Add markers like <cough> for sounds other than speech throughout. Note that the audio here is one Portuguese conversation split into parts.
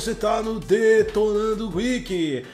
você tá no Detonando Geek.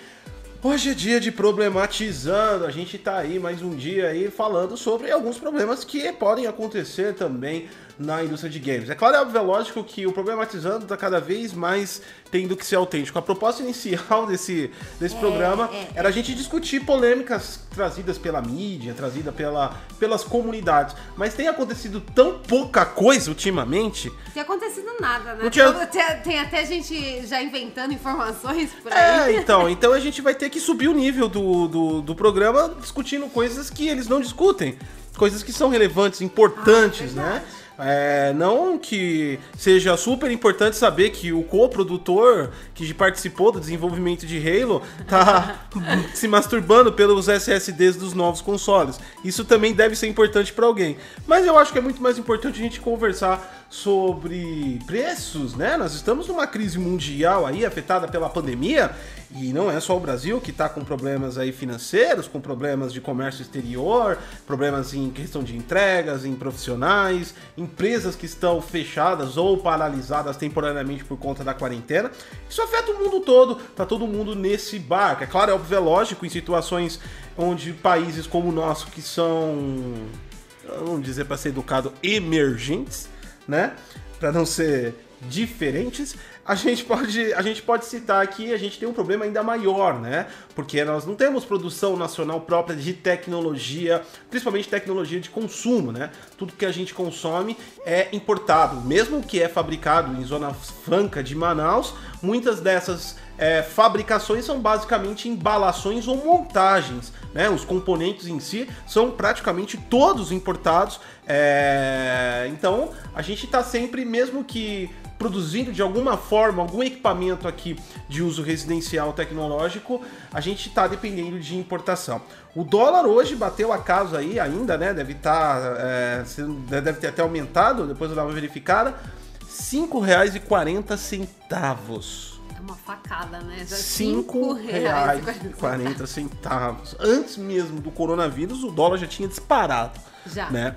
Hoje é dia de problematizando, a gente tá aí mais um dia aí falando sobre alguns problemas que podem acontecer também na indústria de games. É claro, é lógico que o problematizando está cada vez mais tendo que ser autêntico. A proposta inicial <laughs> desse, desse é, programa é, era a gente discutir polêmicas trazidas pela mídia, trazida pela, pelas comunidades. Mas tem acontecido tão pouca coisa ultimamente. Tem acontecido nada, né? Tinha... Tem, tem, até gente já inventando informações por aí. É, então, <laughs> então a gente vai ter que subir o nível do, do, do programa discutindo coisas que eles não discutem. Coisas que são relevantes, importantes, ah, é né? É, não que seja super importante saber que o coprodutor que participou do desenvolvimento de Halo tá <laughs> se masturbando pelos SSDs dos novos consoles. Isso também deve ser importante para alguém. Mas eu acho que é muito mais importante a gente conversar sobre preços, né? Nós estamos numa crise mundial aí afetada pela pandemia e não é só o Brasil que está com problemas aí financeiros, com problemas de comércio exterior, problemas em questão de entregas, em profissionais, empresas que estão fechadas ou paralisadas temporariamente por conta da quarentena. Isso afeta o mundo todo, tá todo mundo nesse barco. É claro, é óbvio, é lógico, em situações onde países como o nosso que são, vamos dizer para ser educado, emergentes, né? Para não ser diferentes, a gente pode a gente pode citar aqui, a gente tem um problema ainda maior, né? Porque nós não temos produção nacional própria de tecnologia, principalmente tecnologia de consumo, né? Tudo que a gente consome é importado, mesmo que é fabricado em zona franca de Manaus, muitas dessas é, fabricações são basicamente embalações ou montagens, né? Os componentes em si são praticamente todos importados. É... Então a gente está sempre, mesmo que produzindo de alguma forma algum equipamento aqui de uso residencial tecnológico, a gente está dependendo de importação. O dólar hoje bateu a casa aí ainda, né? Deve estar, tá, é, deve ter até aumentado. Depois eu dar uma verificada. R$ 5,40 uma facada, né? Cinco reais e quarenta centavos. Antes mesmo do coronavírus, o dólar já tinha disparado. Já. Né?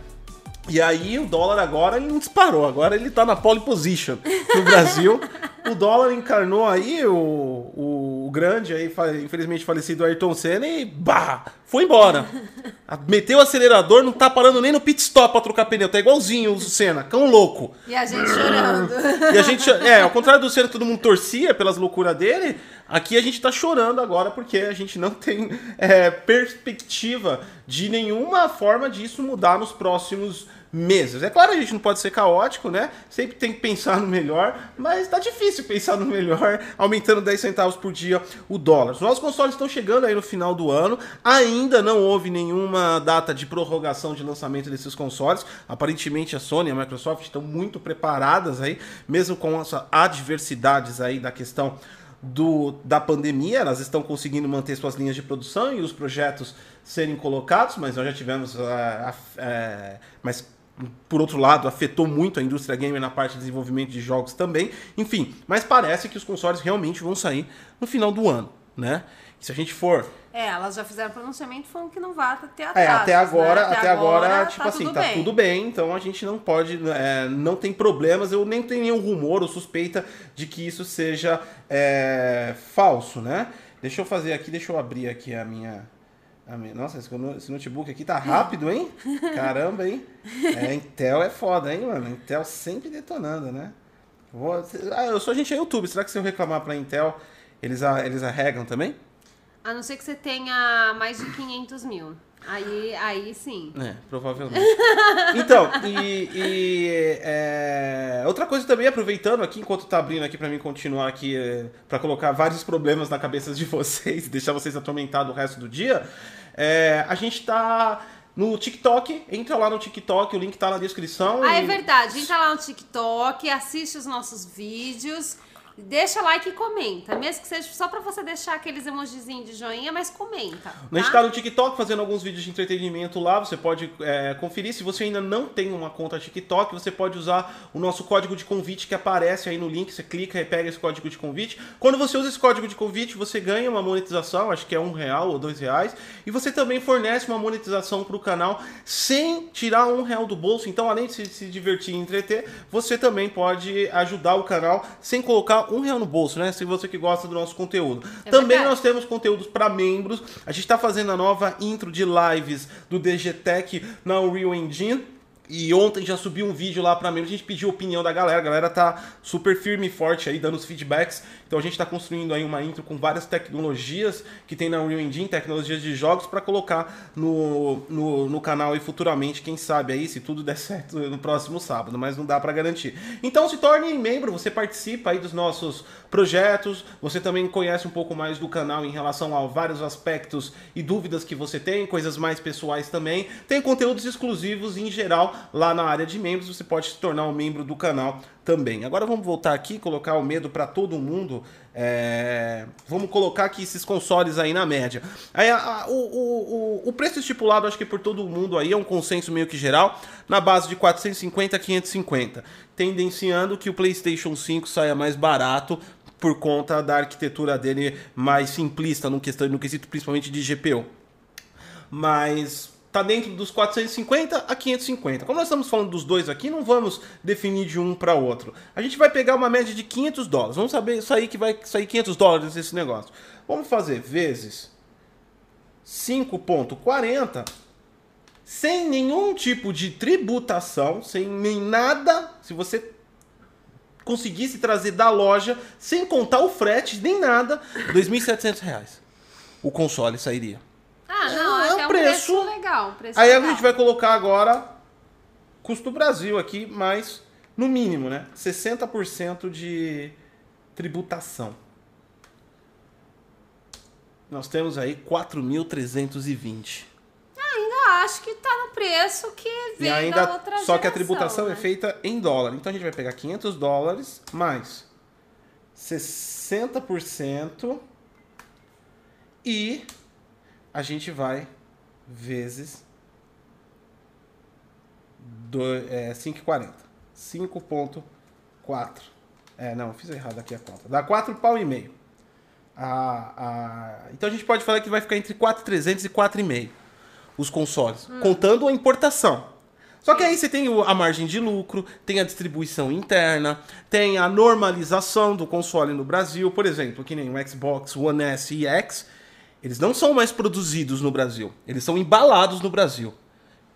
E aí o dólar agora ele não disparou, agora ele tá na pole position no Brasil. o dólar encarnou aí o, o, o, grande, aí, infelizmente falecido Ayrton Senna e bah, foi embora. <laughs> Meteu o acelerador, não tá parando nem no pit stop pra trocar pneu, tá igualzinho o Senna, cão louco. E a gente chorando. <laughs> E a gente, é, ao contrário do Senna, todo mundo torcia pelas loucuras dele, aqui a gente tá chorando agora porque a gente não tem é, perspectiva de nenhuma forma disso mudar nos próximos meses. É claro, a gente não pode ser caótico, né? Sempre tem que pensar no melhor, mas tá difícil pensar no melhor, aumentando 10 centavos por dia o dólar. Os novos consoles estão chegando aí no final do ano, ainda não houve nenhuma data de prorrogação de lançamento desses consoles. Aparentemente a Sony e a Microsoft estão muito preparadas aí, mesmo com as adversidades aí da questão do, da pandemia, elas estão conseguindo manter suas linhas de produção e os projetos serem colocados, mas nós já tivemos. Uh, uh, mas por outro lado, afetou muito a indústria gamer na parte de desenvolvimento de jogos também. Enfim, mas parece que os consoles realmente vão sair no final do ano, né? Se a gente for é, elas já fizeram pronunciamento falando que não vai ter atrasos. É, até agora, né? até, até agora, agora, tipo tá assim, tudo tá bem. tudo bem, então a gente não pode, é, não tem problemas, eu nem tenho nenhum rumor ou suspeita de que isso seja é, falso, né? Deixa eu fazer aqui, deixa eu abrir aqui a minha, nossa, esse notebook aqui tá rápido, hein? Caramba, hein? É, Intel é foda, hein, mano? Intel sempre detonando, né? Vou, ah, eu sou gente é YouTube. Será que se eu reclamar pra Intel, eles, eles arregam também? A não ser que você tenha mais de 500 mil. Aí, aí sim. É, provavelmente. então, e, e é, outra coisa também, aproveitando aqui, enquanto tá abrindo aqui para mim continuar aqui, é, para colocar vários problemas na cabeça de vocês, deixar vocês atormentados o resto do dia, é, a gente tá no TikTok, entra lá no TikTok, o link tá na descrição. Ah, e... é verdade, entra lá no TikTok, assiste os nossos vídeos. Deixa like e comenta. Mesmo que seja só pra você deixar aqueles emojizinhos de joinha, mas comenta. Tá? A gente tá no TikTok fazendo alguns vídeos de entretenimento lá. Você pode é, conferir. Se você ainda não tem uma conta TikTok, você pode usar o nosso código de convite que aparece aí no link. Você clica e pega esse código de convite. Quando você usa esse código de convite, você ganha uma monetização, acho que é um real ou dois reais. E você também fornece uma monetização pro canal sem tirar um real do bolso. Então, além de se, se divertir e entreter, você também pode ajudar o canal sem colocar um real no bolso, né? Se você que gosta do nosso conteúdo. É Também verdade. nós temos conteúdos para membros. A gente está fazendo a nova intro de lives do DGTech na Unreal Engine. E ontem já subiu um vídeo lá pra mim, a gente pediu a opinião da galera, a galera tá super firme e forte aí, dando os feedbacks. Então a gente tá construindo aí uma intro com várias tecnologias que tem na Unreal Engine, tecnologias de jogos, para colocar no, no, no, canal aí futuramente, quem sabe aí, se tudo der <laughs> certo no próximo sábado, mas não dá para garantir. Então se torne membro, você participa aí dos nossos projetos, você também conhece um pouco mais do canal em relação a vários aspectos e dúvidas que você tem, coisas mais pessoais também. Tem conteúdos exclusivos em geral lá na área de membros, você pode se tornar um membro do canal também. Agora vamos voltar aqui colocar o medo para todo mundo. É... Vamos colocar aqui esses consoles aí na média. Aí, a, a, o, o, o preço estipulado, acho que por todo mundo aí, é um consenso meio que geral, na base de 450 a 550. Tendenciando que o PlayStation 5 saia mais barato por conta da arquitetura dele mais simplista no, questão, no quesito principalmente de GPU. Mas está dentro dos 450 a 550. Como nós estamos falando dos dois aqui, não vamos definir de um para outro. A gente vai pegar uma média de 500 dólares. Vamos saber sair que vai sair 500 dólares esse negócio. Vamos fazer vezes 5.40 sem nenhum tipo de tributação, sem nem nada. Se você conseguisse trazer da loja, sem contar o frete, nem nada, R$ 2.700. O console sairia. Ah, não, é, é um preço, preço legal. Preço Aí legal. a gente vai colocar agora custo Brasil aqui, mas no mínimo, né? 60% de tributação. Nós temos aí 4.320. Ah, ainda acho que tá no preço que vem e ainda, da outra Só que a tributação é né? é feita em dólar. Então a gente vai pegar 500 dólares mais 60% e a gente vai vezes do, é, 5,40. 5,4. É, não, fiz errado aqui a conta. Dá 4 pau e meio. Ah, ah, então a gente pode falar que vai ficar entre 4,300 e 4,5 os consoles, hum. contando a importação. Só que aí você tem a margem de lucro, tem a distribuição interna, tem a normalização do console no Brasil, por exemplo, que nem o Xbox One S e X, eles não são mais produzidos no Brasil, eles são embalados no Brasil.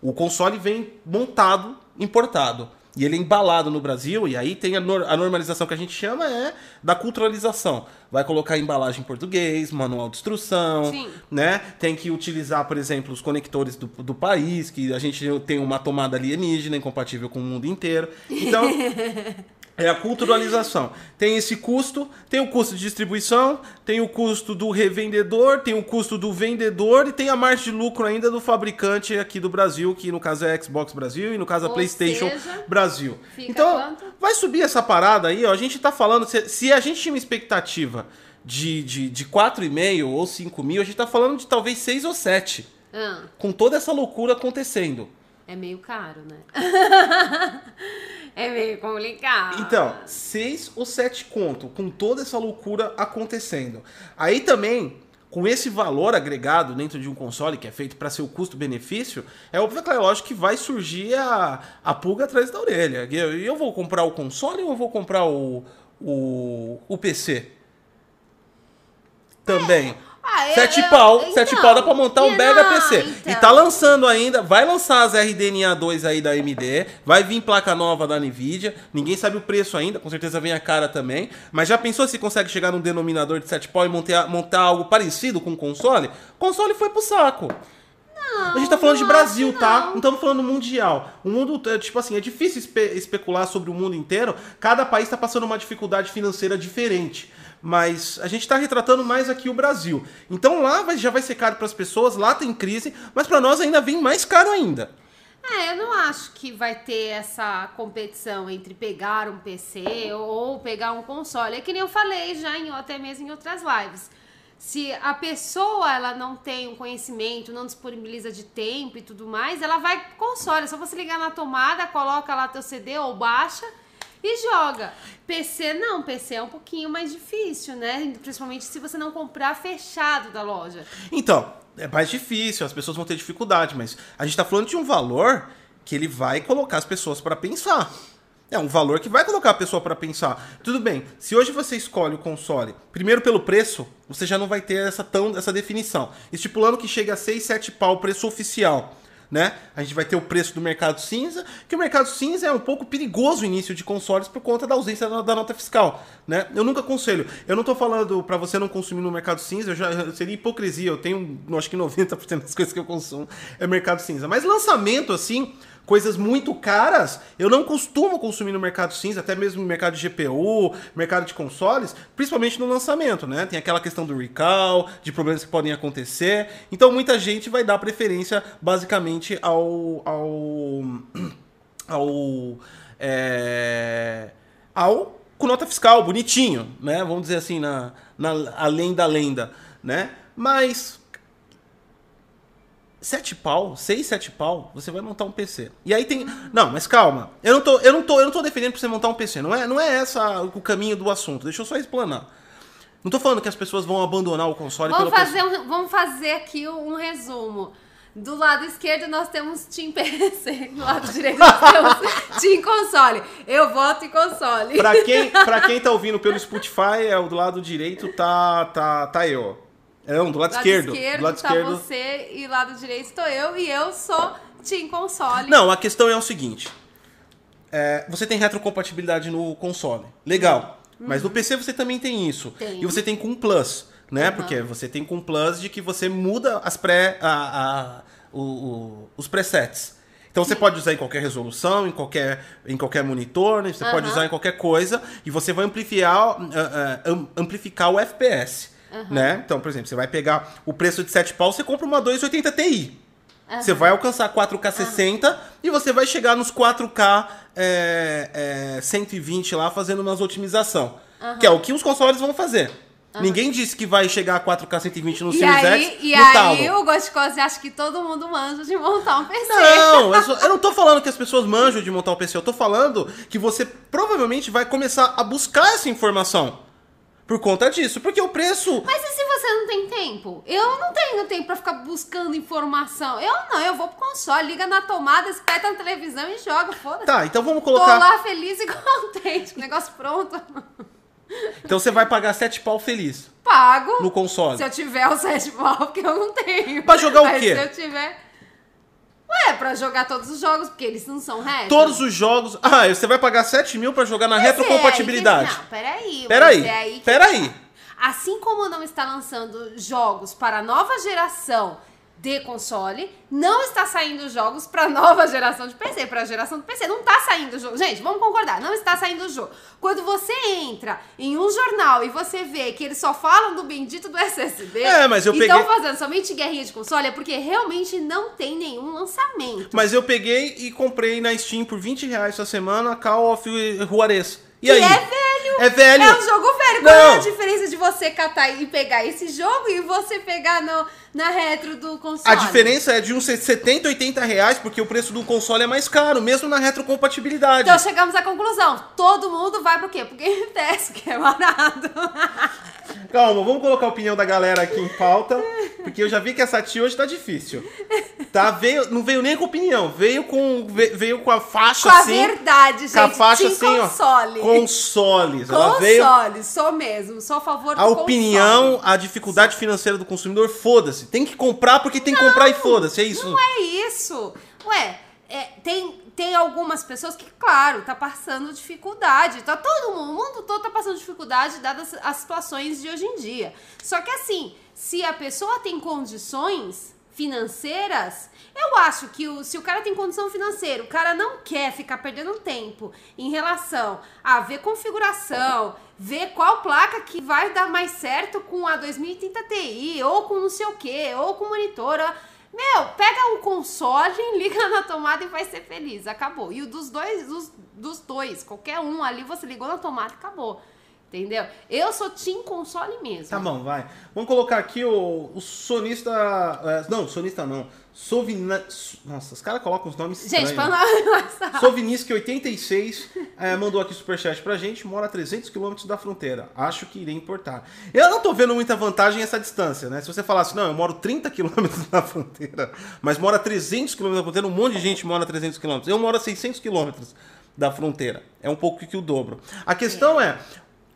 O console vem montado, importado. E ele é embalado no Brasil, e aí tem a, nor a, normalização que a gente chama é da culturalização. Vai colocar embalagem em português, manual de instrução, Sim. né? Tem que utilizar, por exemplo, os conectores do, do país, que a gente tem uma tomada alienígena incompatível com o mundo inteiro. Então, <laughs> É a culturalização. Tem esse custo, tem o custo de distribuição, tem o custo do revendedor, tem o custo do vendedor e tem a margem de lucro ainda do fabricante aqui do Brasil, que no caso é Xbox Brasil e no caso é a PlayStation seja, Brasil. então, quanto? vai subir essa parada aí, ó. A gente tá falando, se, se a gente tinha uma expectativa de, de, de 4,5 ou 5 mil, a gente tá falando de talvez 6 ou 7. Ah. Com toda essa loucura acontecendo. É meio caro, né? <laughs> É meio complicado. Então, seis ou sete conto, com toda essa loucura acontecendo. Aí também, com esse valor agregado dentro de um console que é feito para ser o custo-benefício, é óbvio que é lógico que vai surgir a, a pulga atrás da orelha. Eu, eu vou comprar o console ou eu vou comprar o, o, o PC? Também. É. Ah, sete eu, pau, eu, sete então, pau dá pra montar um mega PC. Então. E tá lançando ainda, vai lançar as RDNA 2 aí da AMD, vai vir placa nova da Nvidia, ninguém sabe o preço ainda, com certeza vem a cara também. Mas já pensou se consegue chegar num denominador de sete pau e montar, montar algo parecido com o console? O console foi pro saco. Não, a gente tá falando de Brasil, tá? Não estamos falando mundial. O mundo, é, tipo assim, é difícil espe especular sobre o mundo inteiro. Cada país tá passando uma dificuldade financeira diferente mas a gente está retratando mais aqui o Brasil. Então lá já vai ser caro para as pessoas, lá tem crise, mas para nós ainda vem mais caro ainda. É, eu não acho que vai ter essa competição entre pegar um PC ou pegar um console. É que nem eu falei já em até mesmo em outras lives. Se a pessoa ela não tem um conhecimento, não disponibiliza de tempo e tudo mais, ela vai console. É só você ligar na tomada, coloca lá teu CD ou baixa e joga. PC não, PC é um pouquinho mais difícil, né? Principalmente se você não comprar fechado da loja. Então, é mais difícil, as pessoas vão ter dificuldade, mas a gente tá falando de um valor que ele vai colocar as pessoas para pensar. É um valor que vai colocar a pessoa para pensar. Tudo bem, se hoje você escolhe o console, primeiro pelo preço, você já não vai ter essa, tão, essa definição. Estipulando que chega a 6, 7 pau o preço oficial né? A gente vai ter o preço do mercado cinza, que o mercado cinza é um pouco perigoso o início de consoles por conta da ausência da, nota fiscal, né? Eu nunca aconselho. Eu não tô falando para você não consumir no mercado cinza, eu já seria hipocrisia. Eu tenho, acho que 90% das coisas que eu consumo é mercado cinza. Mas lançamento assim, coisas muito caras, eu não costumo consumir no mercado cinza, até mesmo no mercado de GPU, mercado de consoles, principalmente no lançamento, né? Tem aquela questão do recall, de problemas que podem acontecer. Então muita gente vai dar preferência basicamente ao. ao. <clears throat> ao. É, ao com nota fiscal, bonitinho, né? Vamos dizer assim, na, na além da lenda, né? Mas sete pau, seis, sete pau, você vai montar um PC. E aí tem. Não, mas calma. Eu não tô, eu não tô, eu não tô defendendo pra você montar um PC. Não é, não é essa o caminho do assunto. Deixa eu só explanar. Não tô falando que as pessoas vão abandonar o console vamos fazer um, Vamos fazer aqui um resumo. Do lado esquerdo nós temos Team PC, <laughs> do lado direito nós temos Team Console. Eu voto em console. Pra quem, pra <laughs> quem tá ouvindo pelo Spotify, é, do lado direito tá, tá, tá eu. É, um, do lado, lado esquerdo. esquerdo. Do lado tá esquerdo. você e lado direito estou eu e eu sou Team Console. Não, a questão é o seguinte. É, você tem retrocompatibilidade no console. Legal. Uhum. Mas no PC você também tem isso. Tem. E você tem com Plus, né? Uhum. Porque você tem com Plus de que você muda as pré, a, a o, o, os presets. Então você pode usar em qualquer resolução, em qualquer, em qualquer monitor, né? você uhum. pode usar em qualquer coisa e você vai amplificar, uh, uh, amplificar o FPS. Uhum. Né? Então, por exemplo, você vai pegar o preço de 7 pau, você compra uma 280 Ti. Uhum. Você vai alcançar 4K 60 uhum. e você vai chegar nos 4K é, é, 120 lá fazendo umas otimização. Que é o que os consoles vão fazer. Ninguém disse que vai chegar a 4K 120 no e Series aí, X E aí talo. o Ghostcose acha que todo mundo manja de montar um PC. Não, eu, só, <laughs> eu, não tô falando que as pessoas manjam de montar um PC. Eu tô falando que você provavelmente vai começar a buscar essa informação. Por conta disso, porque o preço. Mas e se você não tem tempo? Eu não tenho tempo pra ficar buscando informação. Eu não, eu vou pro console, liga na tomada, espeta na televisão e joga, foda-se. Tá, então vamos colocar. Tô lá feliz e <laughs> contente, negócio pronto. Então você vai pagar 7 pau feliz. Pago. No console. Se eu tiver o 7 pau, porque eu não tenho. Pra jogar o quê? Se eu tiver. Ué, pra jogar todos os jogos, porque eles não são retro. Todos os jogos. Ah, você vai pagar 7 mil pra jogar na mas retrocompatibilidade. É, não, peraí. Peraí. É aí peraí. Tá. Assim como não está lançando jogos para a nova geração de console, não está saindo jogos para nova geração de PC, para a geração do PC. Não está saindo jogo. Gente, vamos concordar, não está saindo jogo. Quando você entra em um jornal e você vê que eles só falam do bendito do SSD é, mas eu e estão peguei... fazendo somente guerrinha de console, é porque realmente não tem nenhum lançamento. Mas eu peguei e comprei na Steam por 20 reais essa semana Call of Juarez. E, e aí? é velho. É velho. É um jogo velho. Qual é a diferença de você catar e pegar esse jogo e você pegar no, na retro do console? A diferença é de uns 70, 80 reais, porque o preço do console é mais caro, mesmo na retrocompatibilidade. Então chegamos à conclusão. Todo mundo vai pro quê? Pro Game Pass, que é barato. <laughs> Calma, vamos colocar a opinião da galera aqui em pauta, porque eu já vi que essa tia hoje tá difícil. Tá, veio, não veio nem com opinião, veio com, veio com a faixa com assim. Com a verdade, gente. Com a faixa assim, console. ó. Consoles. Ela veio. Sou mesmo, sou a favor do A opinião, console. a dificuldade financeira do consumidor, foda-se. Tem que comprar porque tem que não, comprar e foda-se, é isso. Não é isso. Ué, é, tem, tem algumas pessoas que, claro, tá passando dificuldade. Tá todo mundo, o mundo todo tá passando dificuldade dadas as situações de hoje em dia. Só que assim, se a pessoa tem condições financeiras, eu acho que o, se o cara tem condição financeira, o cara não quer ficar perdendo tempo em relação a ver configuração, ver qual placa que vai dar mais certo com a 2030 Ti, ou com não sei o que, ou com monitor. Meu, pega o console, <laughs> liga na tomada e vai ser feliz. Acabou. E o dos dois, dos, dos dois, qualquer um ali, você ligou na tomada e acabou. Entendeu? Eu sou Team Console mesmo. Tá bom, vai. Vamos colocar aqui o, o sonista. é, não, sonista não. Sovina... Nossa, os caras colocam os nomes Gente, estranhos. pra não... <laughs> Sovinisk86 é, mandou aqui superchat pra gente, mora a 300 km da fronteira. Acho que iria importar. Eu não tô vendo muita vantagem essa distância, né? Se você falasse, não, eu moro 30 km da fronteira, mas mora a 300 km da fronteira, um monte de gente mora a 300 km. Eu moro a 600 km da fronteira. É um pouco que o dobro. A questão é, é,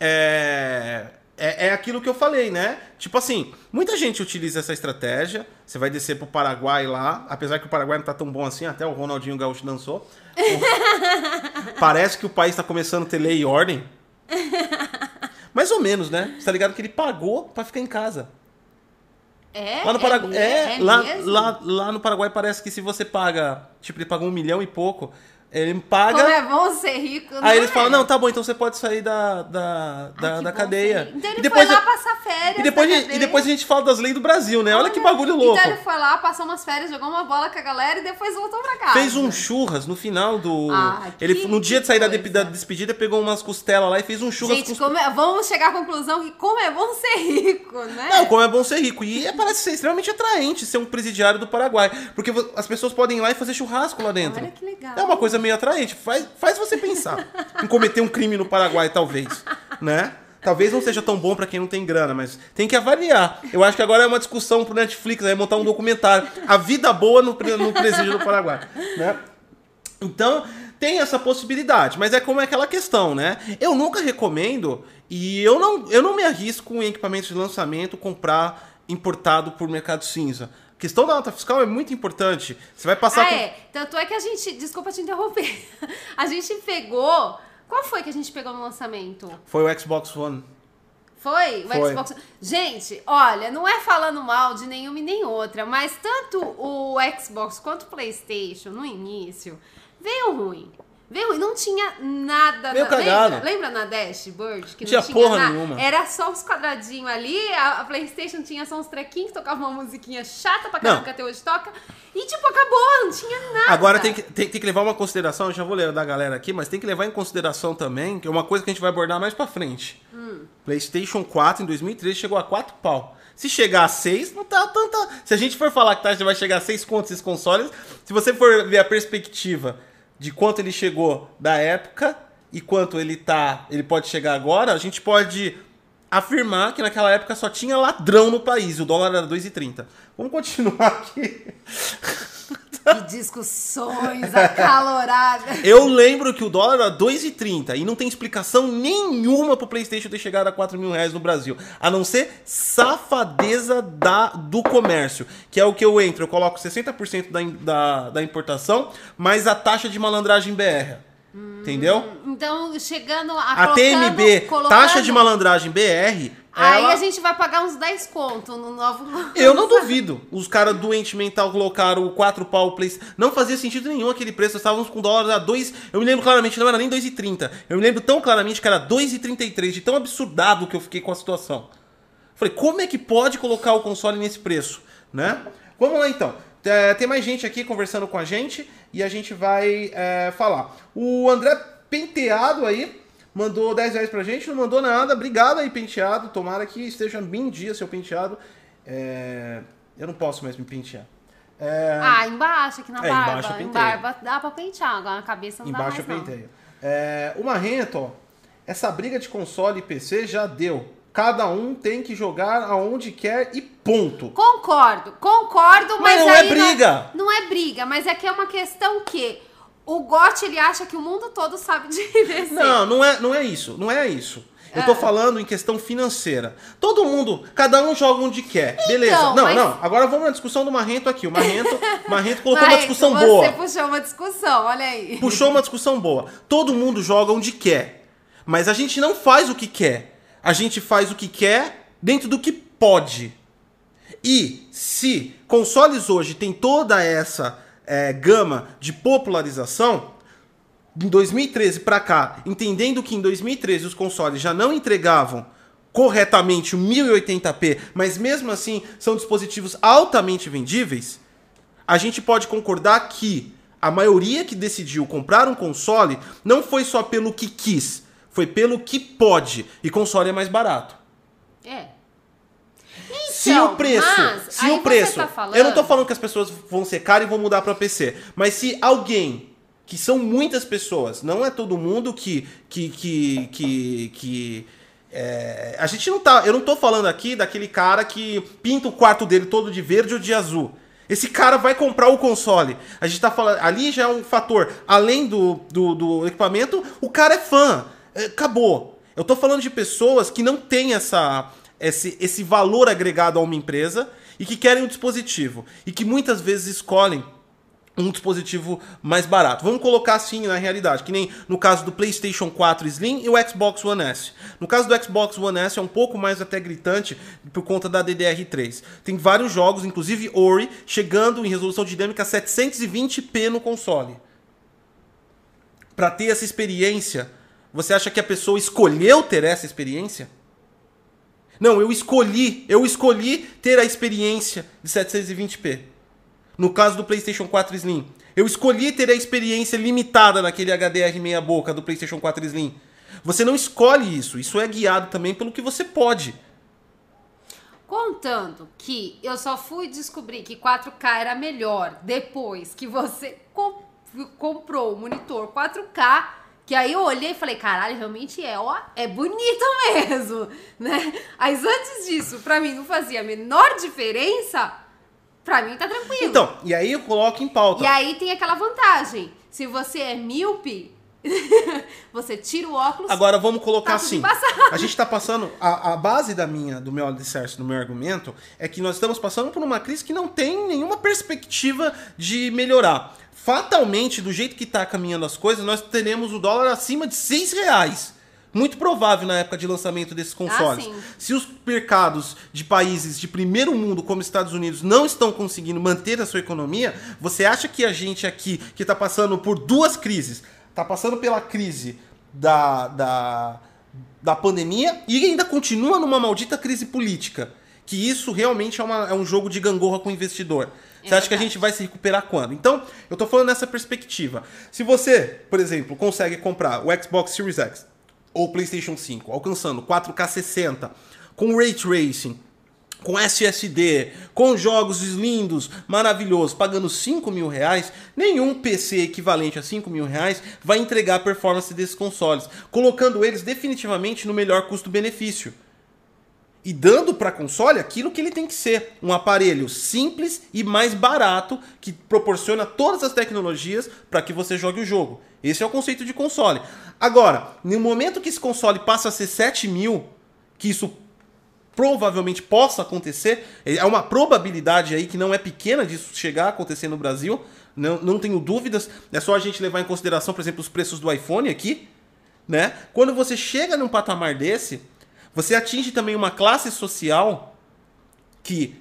é, é aquilo que eu falei, né? Tipo assim, muita gente utiliza essa estratégia. Você vai descer pro Paraguai lá, apesar que o Paraguai não tá tão bom assim, até o Ronaldinho Gaúcho dançou. <laughs> Parece que o país tá começando a ter lei e ordem. Mais ou menos, né? Você tá ligado que ele pagou pra ficar em casa. É, Lá no Paraguai. é, É, é lá, lá, lá no Paraguai parece que se você paga. Tipo, ele pagou um milhão e pouco. Ele paga. Como é bom ser rico, né? Aí eles falam, não, tá bom, então você pode sair da, da, da, Ai, da cadeia. Então ele e depois, foi lá passar férias e depois, na a gente- e depois a gente fala das leis do Brasil, né? Olha, que bagulho louco. Então ele foi lá, passou umas férias, jogou uma bola com a galera e depois voltou pra casa. Fez um churras no final do. Ah, ele no dia de sair da, de- da despedida, pegou umas costelas lá e fez um churras Gente, com é- vamos chegar à conclusão que como é bom ser rico, né? Não, como é bom ser rico. E é- parece ser extremamente atraente ser um presidiário do Paraguai. Porque as pessoas podem ir lá e fazer churrasco lá dentro. Olha que legal. É uma coisa meio atraente. Faz, faz você pensar <laughs> em cometer um crime no Paraguai, talvez. Né? Talvez não seja tão bom pra quem não tem grana, mas tem que avaliar. Eu acho que agora é uma discussão pro Netflix, aí montar um documentário. A vida boa no, no presídio do Paraguai. Né? Então, tem essa possibilidade, mas é como é aquela questão, né? Eu nunca recomendo e eu não, eu não me arrisco em equipamentos de lançamento comprar importado por mercado cinza. A questão da nota fiscal é muito importante. Você vai passar Ah, com- é. Tanto é que a gente. Desculpa te interromper. <laughs> A gente pegou. Qual foi que a gente pegou no lançamento? Foi o Xbox One. Foi? O Foi. Xbox. Gente, olha, não é falando mal de nenhuma e nem outra, mas tanto o Xbox quanto o PlayStation no início veio ruim. Veio ruim, não tinha nada. Veio na, cagado. lembra, lembra na Dashboard? Que Não tinha porra nada? nenhuma. Era só uns quadradinhos ali, a, a PlayStation tinha só uns trequinhos que tocavam uma musiquinha chata pra caramba que até hoje toca. E tipo, acabou, não tinha nada. Agora tem que, tem, tem que levar uma consideração, eu já vou ler da galera aqui, mas tem que levar em consideração também, que é uma coisa que a gente vai abordar mais pra frente. PlayStation 4 em 2013 chegou a 4 pau. Se chegar a 6, não tá tanta. Se a gente for falar que tá, vai chegar a 6 contos esses consoles, se você for ver a perspectiva de quanto ele chegou da época e quanto ele tá, ele pode chegar agora, a gente pode afirmar que naquela época só tinha ladrão no país, o dólar era 2,30. Vamos continuar aqui. <laughs> <laughs> Que discussões acaloradas. Eu lembro que o dólar era 2,30 e não tem explicação nenhuma pro PlayStation ter chegado a 4 mil reais no Brasil. A não ser safadeza da, do comércio. Que é o que eu entro, eu coloco 60% da, da, da importação, mais a taxa de malandragem BR. Entendeu? Então, chegando a. A colocando- TMB, colocando- taxa de malandragem BR. Aí ela- a gente vai pagar uns 10 conto no novo. <laughs> Eu não duvido. Os caras doente mental colocaram o 4 pau Play. Não fazia sentido nenhum aquele preço. Estávamos com dólar a 2. Eu me lembro claramente, não era nem 2,30. Eu me lembro tão claramente que era 2,33. De tão absurdado que eu fiquei com a situação. Falei, como é que pode colocar o console nesse preço? Né? Vamos lá então. É, tem mais gente aqui conversando com a gente e a gente vai é, falar. O André Penteado aí mandou 10 reais pra gente, não mandou nada. Obrigado aí, Penteado. Tomara que esteja bem em dia, seu Penteado. É, eu não posso mais me pentear. É, Ah, embaixo, aqui na É, barba. embaixo eu em barba dá pra pentear, agora na cabeça não embaixo eu dá mais não. penteio. É, o Marrento, ó. Essa briga de console e PC já deu. Cada um tem que jogar aonde quer e ponto. Concordo, concordo, mas, Mas não é aí briga. Não, é briga, mas é que é uma questão que o Gotti, ele acha que o mundo todo sabe de <laughs> DC. Não, não é, não é isso. Não é isso. Eu tô Ah. falando em questão financeira. Todo mundo, cada um joga onde quer. Beleza. Não, Então, mas- não. Agora vamos na discussão do Marrento aqui. O Marrento, <laughs> Marrento colocou uma Mas discussão você boa. puxou uma discussão, olha aí. Puxou uma discussão boa. Todo mundo joga onde quer. Mas a gente não faz o que quer. A gente faz o que quer dentro do que pode. E se consoles hoje tem toda essa é, gama de popularização, em 2013 para cá, entendendo que em 2013 os consoles já não entregavam corretamente o 1080p, mas mesmo assim são dispositivos altamente vendíveis, a gente pode concordar que a maioria que decidiu comprar um console não foi só pelo que quis, foi pelo que pode. E console é mais barato. É. Se Então, o preço, mas, se o você preço, tá falando- eu não tô falando que as pessoas vão ser caras e vão mudar para PC, mas se alguém que são muitas pessoas, não é todo mundo que que que que, que é, a gente não tá, eu não tô falando aqui daquele cara que pinta o quarto dele todo de verde ou de azul. Esse cara vai comprar o console. A gente tá falando. Ali já é um fator. Além do, do, do equipamento, o cara é fã. É, Acabou. Eu tô falando de pessoas que não têm essa, esse, esse valor agregado a uma empresa e que querem um dispositivo. E que muitas vezes escolhem um dispositivo mais barato. Vamos colocar assim na realidade, que nem no caso do PlayStation 4 Slim e o Xbox One S. No caso do Xbox One S é um pouco mais até gritante por conta da DDR3. Tem vários jogos, inclusive Ori, chegando em resolução dinâmica 720p no console. Para ter essa experiência, você acha que a pessoa escolheu ter essa experiência? Não, eu escolhi, eu escolhi ter a experiência de 720p. No caso do PlayStation 4 Slim, eu escolhi ter a experiência limitada naquele HDR meia boca do PlayStation 4 Slim. Você não escolhe isso, isso é guiado também pelo que você pode. Contando que eu só fui descobrir que 4K era melhor depois que você com- comprou o monitor 4K, que aí eu olhei e falei, caralho, realmente é, ó, é bonito mesmo, né? Mas antes disso, pra mim não fazia a menor diferença, pra mim tá tranquilo. Então, e aí eu coloco em pauta. E aí tem aquela vantagem, se você é míope, <laughs> você tira o óculos, Agora vamos colocar Tá assim. A gente está passando. A, a base da minha, do meu alicerce, do meu argumento, é que nós estamos passando por uma crise que não tem nenhuma perspectiva de melhorar. Fatalmente, do jeito que está caminhando as coisas, nós teremos o dólar acima de 6 reais. Muito provável na época de lançamento desses consoles. sim. Se os mercados de países de primeiro mundo, como Estados Unidos, não estão conseguindo manter a sua economia, você acha que a gente aqui, que está passando por duas crises, está passando pela crise da, da, da pandemia e ainda continua numa maldita crise política? Que isso realmente é, uma- é um jogo de gangorra com o investidor. Você acha que a gente vai se recuperar quando? Então, eu tô falando nessa perspectiva. Se você, por exemplo, consegue comprar o Xbox Series X ou PlayStation 5, alcançando 4K 60, com Ray Tracing, com SSD, com jogos lindos, maravilhosos, pagando 5 mil reais, nenhum PC equivalente a 5 mil reais vai entregar a performance desses consoles, colocando eles definitivamente no melhor custo-benefício e dando para console aquilo que ele tem que ser, um aparelho simples e mais barato que proporciona todas as tecnologias para que você jogue o jogo. Esse é o conceito de console. Agora, no momento que esse console passa a ser 7 mil, que isso provavelmente possa acontecer, é uma probabilidade aí que não é pequena disso chegar a acontecer no Brasil, não, não tenho dúvidas, é só a gente levar em consideração, por exemplo, os preços do iPhone aqui, né? Quando você chega num patamar desse, você atinge também uma classe social que,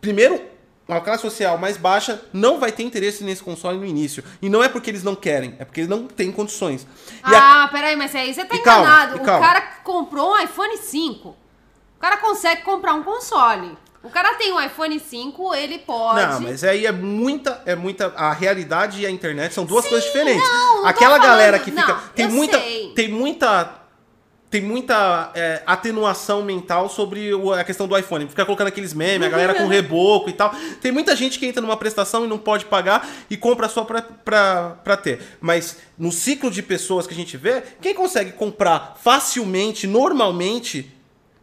primeiro, uma classe social mais baixa não vai ter interesse nesse console no início. E não é porque eles não querem, é porque eles não têm condições. E a- Ah, peraí, mas aí você tá E calma, enganado. o calma. cara comprou um iPhone 5. O cara consegue comprar um console. O cara tem um iPhone 5, ele pode. Não, mas aí é muita, é muita. A realidade e a internet são duas Sim, coisas diferentes. não, não Aquela galera que fica. não, tem muita. sei. Tem muita. Tem muita é, atenuação mental sobre o- a questão do iPhone. Fica colocando aqueles memes, a galera com <laughs> reboco e tal. Tem muita gente que entra numa prestação e não pode pagar e compra só pra, pra, pra ter. Mas no ciclo de pessoas que a gente vê, quem consegue comprar facilmente, normalmente,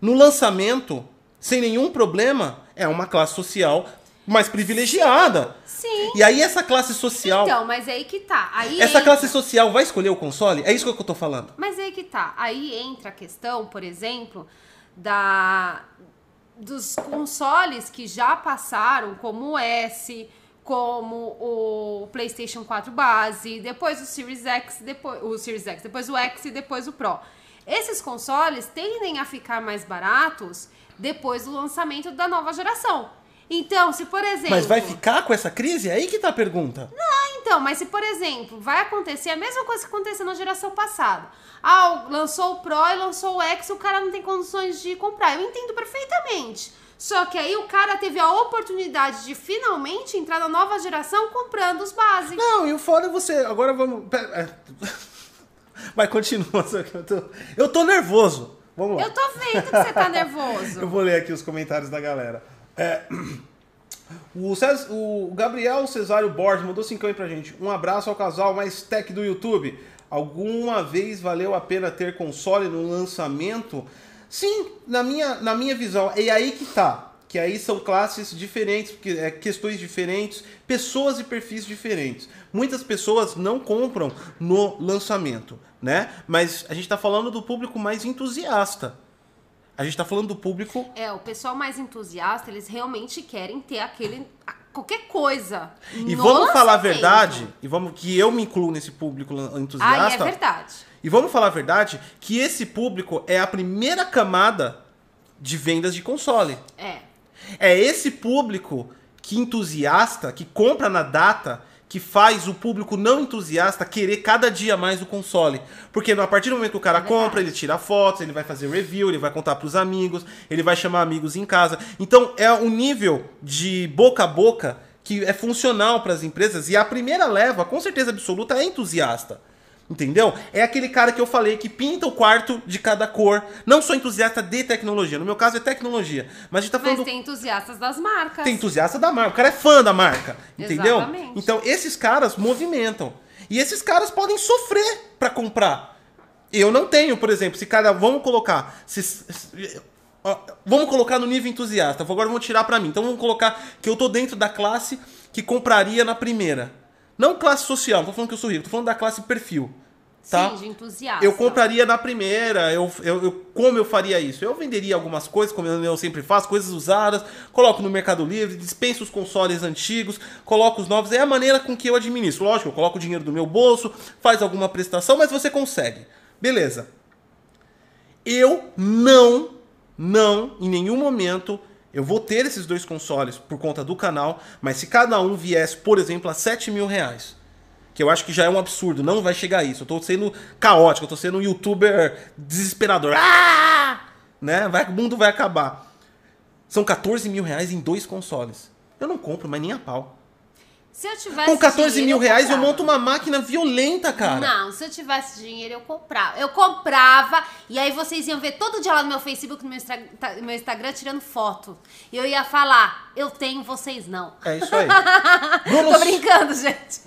no lançamento, sem nenhum problema, é uma classe social mais privilegiada. Sim. E aí essa classe social, Então, mas aí que tá. Aí essa entra- classe social vai escolher o console? É isso que eu tô falando. Mas aí que tá. Aí entra a questão, por exemplo, da dos consoles que já passaram, como o S, como o PlayStation 4 base, depois o Series X, depois o Series X, depois o X e depois o Pro. Esses consoles tendem a ficar mais baratos depois do lançamento da nova geração. Então, se por exemplo. Mas vai ficar com essa crise? É aí que tá a pergunta. Então, mas se, por exemplo, vai acontecer a mesma coisa que aconteceu na geração passada. Ah, lançou o Pro e lançou o X, o cara não tem condições de comprar. Eu entendo perfeitamente. Só que aí o cara teve a oportunidade de finalmente entrar na nova geração comprando os básicos. Não, e o foda é você. Agora vamos. é. <laughs> Vai, continua. só que Eu tô, eu tô nervoso. Vamos lá. Eu tô vendo que você tá nervoso. <laughs> Eu vou ler aqui os comentários da galera. É, <clears throat> o, Cés- o Gabriel Cesário Borges mandou 5 aí pra gente. Um abraço ao casal mais tech do YouTube. Alguma vez valeu a pena ter console no lançamento? Sim, na minha, na minha visão. E aí que tá. Que aí são classes diferentes, porque é, questões diferentes, pessoas e perfis diferentes. Muitas pessoas não compram no lançamento, né? Mas a gente tá falando do público mais entusiasta. A gente tá falando do público É, o pessoal mais entusiasta, eles realmente querem ter aquele. qualquer coisa. E vamos falar a verdade, e vamos que eu me incluo nesse público lan- Ah, é entusiasta. verdade. e vamos falar a verdade que esse público é a primeira camada de vendas de console. É. É esse público que entusiasta, que compra na data, que faz o público não entusiasta querer cada dia mais o console. Porque a partir do momento que o cara É compra, ele tira fotos, ele vai fazer review, ele vai contar pros amigos, ele vai chamar amigos em casa. Então é um nível de boca a boca que é funcional para as empresas e a primeira leva, com certeza absoluta, é entusiasta. Entendeu? É aquele cara que eu falei que pinta o quarto de cada cor. Não sou entusiasta de tecnologia. No meu caso é tecnologia. Mas a gente tá falando Mas tem entusiastas das marcas. tem entusiasta da marca, o cara é fã da marca, entendeu? Exatamente. Então esses caras movimentam. E esses caras podem sofrer pra comprar. Eu não tenho, por exemplo, se cada vamos colocar, se, se- vamos colocar no nível entusiasta. Agora vamos tirar pra mim. Então vamos colocar que eu tô dentro da classe que compraria na primeira. Não classe social, não tô falando que eu sou rico, tô falando da classe perfil. Tá? Sim, de entusiasta. Eu compraria na primeira, eu, eu, eu- como eu faria isso? Eu venderia algumas coisas, como eu, sempre faço, coisas usadas, coloco no Mercado Livre, dispenso os consoles antigos, coloco os novos, é a maneira com que eu administro. Lógico, eu coloco o dinheiro do meu bolso, faz alguma prestação, mas você consegue. Beleza. Eu não, não, em nenhum momento, eu vou ter esses dois consoles por conta do canal, mas se cada um viesse, por exemplo, a 7 mil reais, que eu acho que já é um absurdo, não vai chegar a isso. Eu tô sendo caótico, eu tô sendo um youtuber desesperador. Ah! Né? Vai, o mundo vai acabar. São 14 mil reais em dois consoles. Eu não compro, mas nem a pau. Se eu tivesse Com 14 dinheiro, mil reais eu monto uma máquina violenta, cara. Não, se eu tivesse dinheiro, eu comprava. Eu comprava, e aí vocês iam ver todo dia lá no meu Facebook, no meu, Instra- tá- no meu Instagram, tirando foto. E eu ia falar, eu tenho, vocês não. É isso aí. <laughs> Bruno, Tô brincando, gente.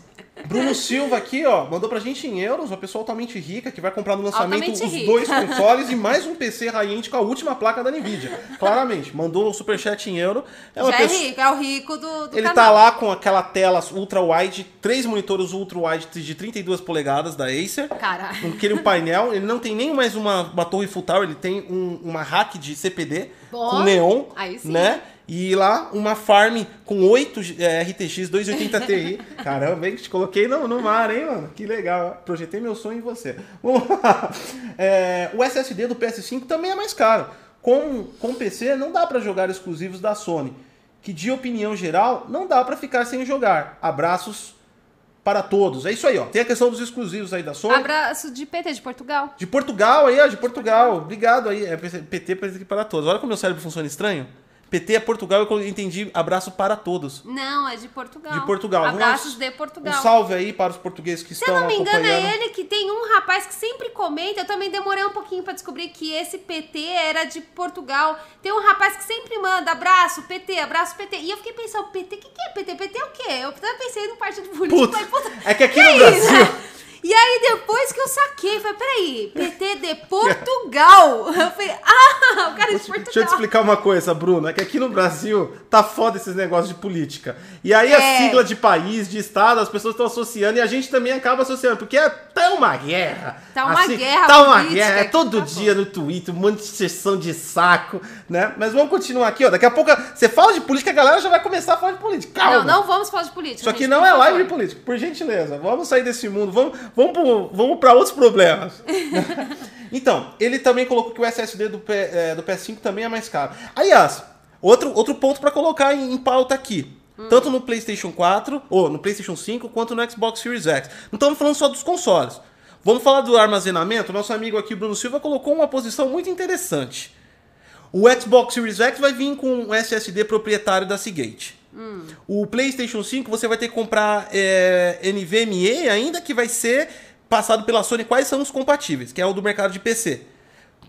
Bruno Silva aqui, ó, mandou pra gente em euros, uma pessoa altamente rica que vai comprar no lançamento Altamente os rica. dois <laughs> consoles e mais um PC high-end com a última placa da Nvidia. Claramente, mandou um superchat em euro. É uma Já pessoa- é rico, é o rico do, do Ele canal. tá lá com aquela tela ultra wide, três monitores ultra wide de 32 polegadas da Acer. Cara. Com aquele painel, ele não tem nem mais uma, uma torre full tower, ele tem um- uma rack de CPD Bom, com neon, né? E lá uma farm com 8 é, RTX 280 Ti. Caramba, hein? Te coloquei no, no mar, hein, mano? Que legal. Projetei meu sonho em você. Vamos lá. É, <laughs> o SSD do PS5 também é mais caro. Com, com PC não dá pra jogar exclusivos da Sony. Que de opinião geral, não dá pra ficar sem jogar. Abraços para todos. É isso aí, ó. Tem a questão dos exclusivos aí da Sony. Abraço de PT de Portugal. De Portugal aí, ó, de Portugal. Obrigado aí. É PT presente para todos. Olha como meu cérebro funciona estranho. PT é Portugal, eu entendi abraço para todos. Não, é de Portugal. De Portugal. Abraços Um- de Um Portugal. salve aí para os portugueses que Se estão eu não me engano, acompanhando. é ele que tem um rapaz que sempre comenta. Eu também demorei um pouquinho pra descobrir que esse PT era de Portugal. Tem um rapaz que sempre manda abraço, PT, abraço, PT. E eu fiquei pensando, PT, o que, que é PT? PT é o quê? Eu até pensei no partido político. Puta, é que aqui que no isso? Brasil- <laughs> E aí depois que eu saquei, falei, peraí, PT de Portugal. <laughs> Eu falei, ah, o cara é de Portugal. Deixa eu te explicar uma coisa, Bruno. É que aqui no Brasil tá foda esses negócios de política. E aí a É. sigla de país, de estado, as pessoas estão associando e a gente também acaba associando. Porque é, tá uma guerra. Tá uma guerra Tá uma guerra. É todo tá dia no Twitter, um monte de sessão de saco, né? Mas vamos continuar aqui, ó. Daqui a pouco você fala de política, a galera já vai começar a falar de política. Calma. Não, não vamos falar de política. Isso aqui não é live de política, por gentileza. Vamos sair desse mundo, vamos, vamos, pro- vamos para outros problemas. <laughs> então, ele também colocou que o SSD do, P- eh, do PS5 também é mais caro. Aliás, outro, outro ponto para colocar em, em pauta aqui. Tanto no PlayStation 4, ou no PlayStation 5, quanto no Xbox Series X. Não estamos falando só dos consoles. Vamos falar do armazenamento? Nosso amigo aqui, Bruno Silva, colocou uma posição muito interessante. O Xbox Series X vai vir com um SSD proprietário da Seagate. O PlayStation 5 você vai ter que comprar é, NVMe ainda que vai ser passado pela Sony. Quais são os compatíveis? Que é o do mercado de PC.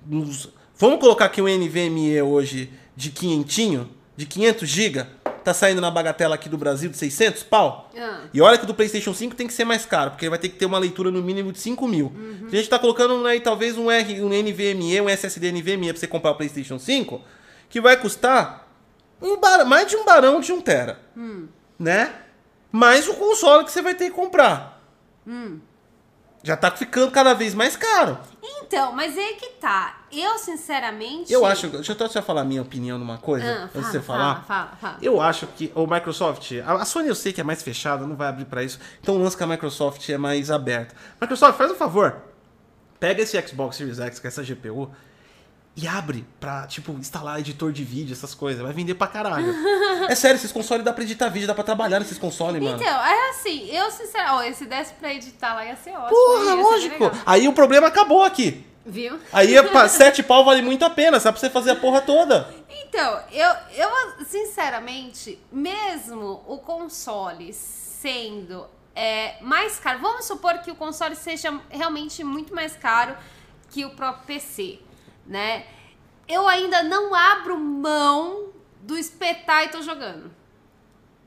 Nos- vamos colocar aqui um NVMe hoje de quinhentinho, de 500 GB. Tá saindo na bagatela aqui do Brasil de 600 pau. Ah. E olha que o do PlayStation 5 tem que ser mais caro, porque vai ter que ter uma leitura no mínimo de 5 mil. A gente tá colocando aí talvez um, R, um NVMe, um SSD NVMe pra você comprar o PlayStation 5, que vai custar um bar- mais de um barão de 1 tera. Né? Mais o console que você vai ter que comprar. Já tá ficando cada vez mais caro. Então, mas aí que tá. Eu, sinceramente. Eu acho. Deixa eu só falar a minha opinião numa coisa, Ah, antes de fala, você falar. fala, fala, fala. Eu acho que o Microsoft, a Sony eu sei que é mais fechada, não vai abrir pra isso. Então o lance que a Microsoft é mais aberto. Microsoft, faz um favor. Pega esse Xbox Series X com essa GPU e abre pra, tipo, instalar editor de vídeo, essas coisas. Vai vender pra caralho. é sério, esses consoles dá pra editar vídeo, dá pra trabalhar nesses consoles, mano. Então, é assim, eu sinceramente, ó, se desse pra editar lá ia ser ótimo. Porra, lógico. Aí o problema acabou aqui. Viu? Aí é <laughs> sete pau vale muito a pena, só pra você fazer a porra toda. Então, eu, eu sinceramente, mesmo o console sendo é, mais caro, vamos supor que o console seja realmente muito mais caro que o próprio PC, né? Eu ainda não abro mão do espetar e tô jogando.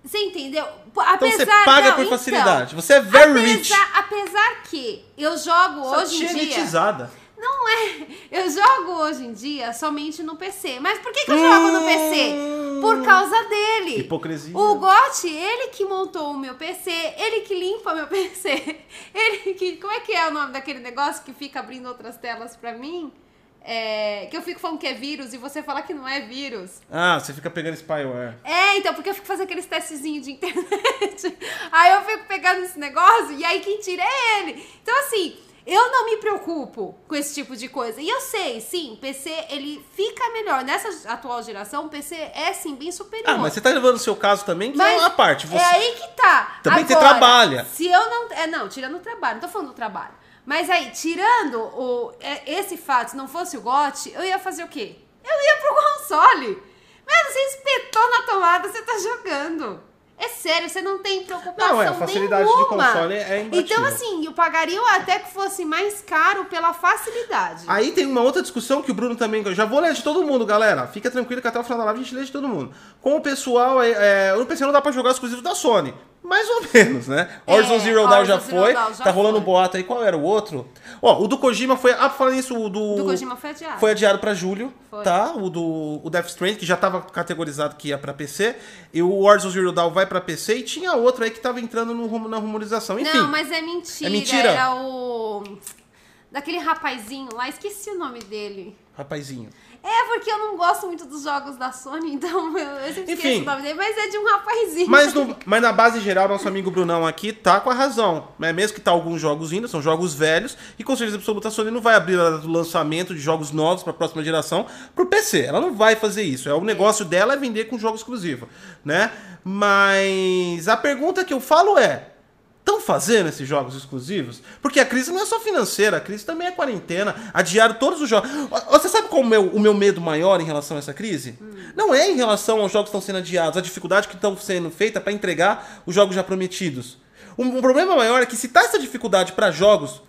Você entendeu? P- Então Apesar, você paga não, por então, facilidade. Você é very apesar, rich. Apesar que eu jogo hoje em dia. Elitizada. Não é. <laughs> Eu jogo hoje em dia somente no PC. Mas por que, que eu jogo no PC? Por causa dele. Hipocrisia. O Gotti, ele que montou o meu PC, ele que limpa meu <laughs> PC, ele que. Como é que é o nome daquele negócio que fica abrindo outras telas pra mim? É, que eu fico falando que é vírus e você fala que não é vírus. Ah, você fica pegando spyware. É, então, porque eu fico fazendo aqueles testezinhos de internet. <laughs> Aí eu fico pegando esse negócio e aí quem tira é ele. Então, assim, eu não me preocupo com esse tipo de coisa. E eu sei, sim, PC, ele fica melhor. Nessa atual geração, o PC é, sim, bem superior. Ah, mas você tá levando o seu caso também, que Mas é uma parte. Você... É aí que tá. Também você Agora, trabalha. Se eu não. É, não, tirando o trabalho, não tô falando do trabalho. Mas aí, tirando o, é, esse fato, se não fosse o GOT, eu ia fazer o quê? Eu ia pro console. Mano, você espetou na tomada, você tá jogando. É sério, você não tem preocupação Não, é, a facilidade de nenhuma. console é imbatível. Então, assim, eu pagaria até que fosse mais caro pela facilidade. Aí tem uma outra discussão que o Bruno também. Eu já vou ler de todo mundo, galera. Fica tranquilo que até o final da live a gente lê de todo mundo. Com o pessoal, é, é, no PC não dá pra jogar exclusivo da Sony. Mais ou menos, né? É, Horizon Zero Dawn já Zero foi. Já tá rolando um boato aí. Qual era o outro? Ó, o do Kojima foi. Ah, falando isso, o do. Do Kojima foi adiado. Foi adiado pra julho, Foi. tá? O do o Death Stranding, que já tava categorizado que ia pra PC. E o Horizon Zero Dawn vai pra PC. E tinha outro aí que tava entrando no, na rumorização. Enfim. Não, mas é mentira. É mentira? Era o. Daquele rapazinho lá, esqueci o nome dele. Rapazinho. É, porque eu não gosto muito dos jogos da Sony, então eu, <laughs> eu sempre esqueço Enfim. o nome dele, mas é de um rapazinho. Mas, no- mas na base geral, nosso amigo Brunão aqui tá com a razão. Né? Mesmo que tá alguns jogos indo, são jogos velhos, e com certeza absoluta a Sony não vai abrir o lançamento de jogos novos para a próxima geração pro PC. Ela não vai fazer isso. É o negócio dela é vender com jogo exclusivo, né? Mas a pergunta que eu falo é: Estão fazendo esses jogos exclusivos? Porque a crise não é só financeira, a crise também é quarentena. Adiaram todos os jogos. Você sabe qual é o meu, o meu medo maior em relação a essa crise? Não é em relação aos jogos que estão sendo adiados, a dificuldade que estão sendo feita para entregar os jogos já prometidos. Um, um problema maior é que se tá essa dificuldade para jogos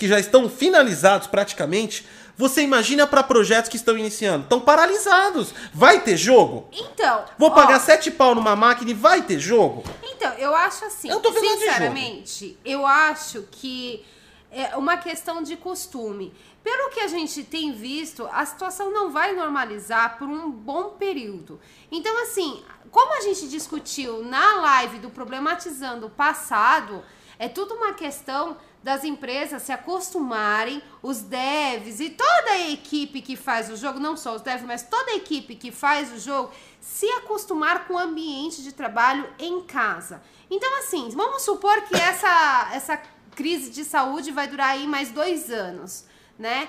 que já estão finalizados praticamente, você imagina para projetos que estão iniciando. Estão paralisados. Vai ter jogo? Então. Vou ó, pagar sete pau numa máquina e vai ter jogo? Então, eu acho assim, Eu tô sinceramente, eu acho que é uma questão de costume. Pelo que a gente tem visto, a situação não vai normalizar por um bom período. Então, assim, como a gente discutiu na live do Problematizando o passado, é tudo uma questão das empresas se acostumarem, os devs e toda a equipe que faz o jogo, não só os devs, mas toda a equipe que faz o jogo, se acostumar com o ambiente de trabalho em casa. Então, assim, vamos supor que essa, essa crise de saúde vai durar aí mais dois anos, né?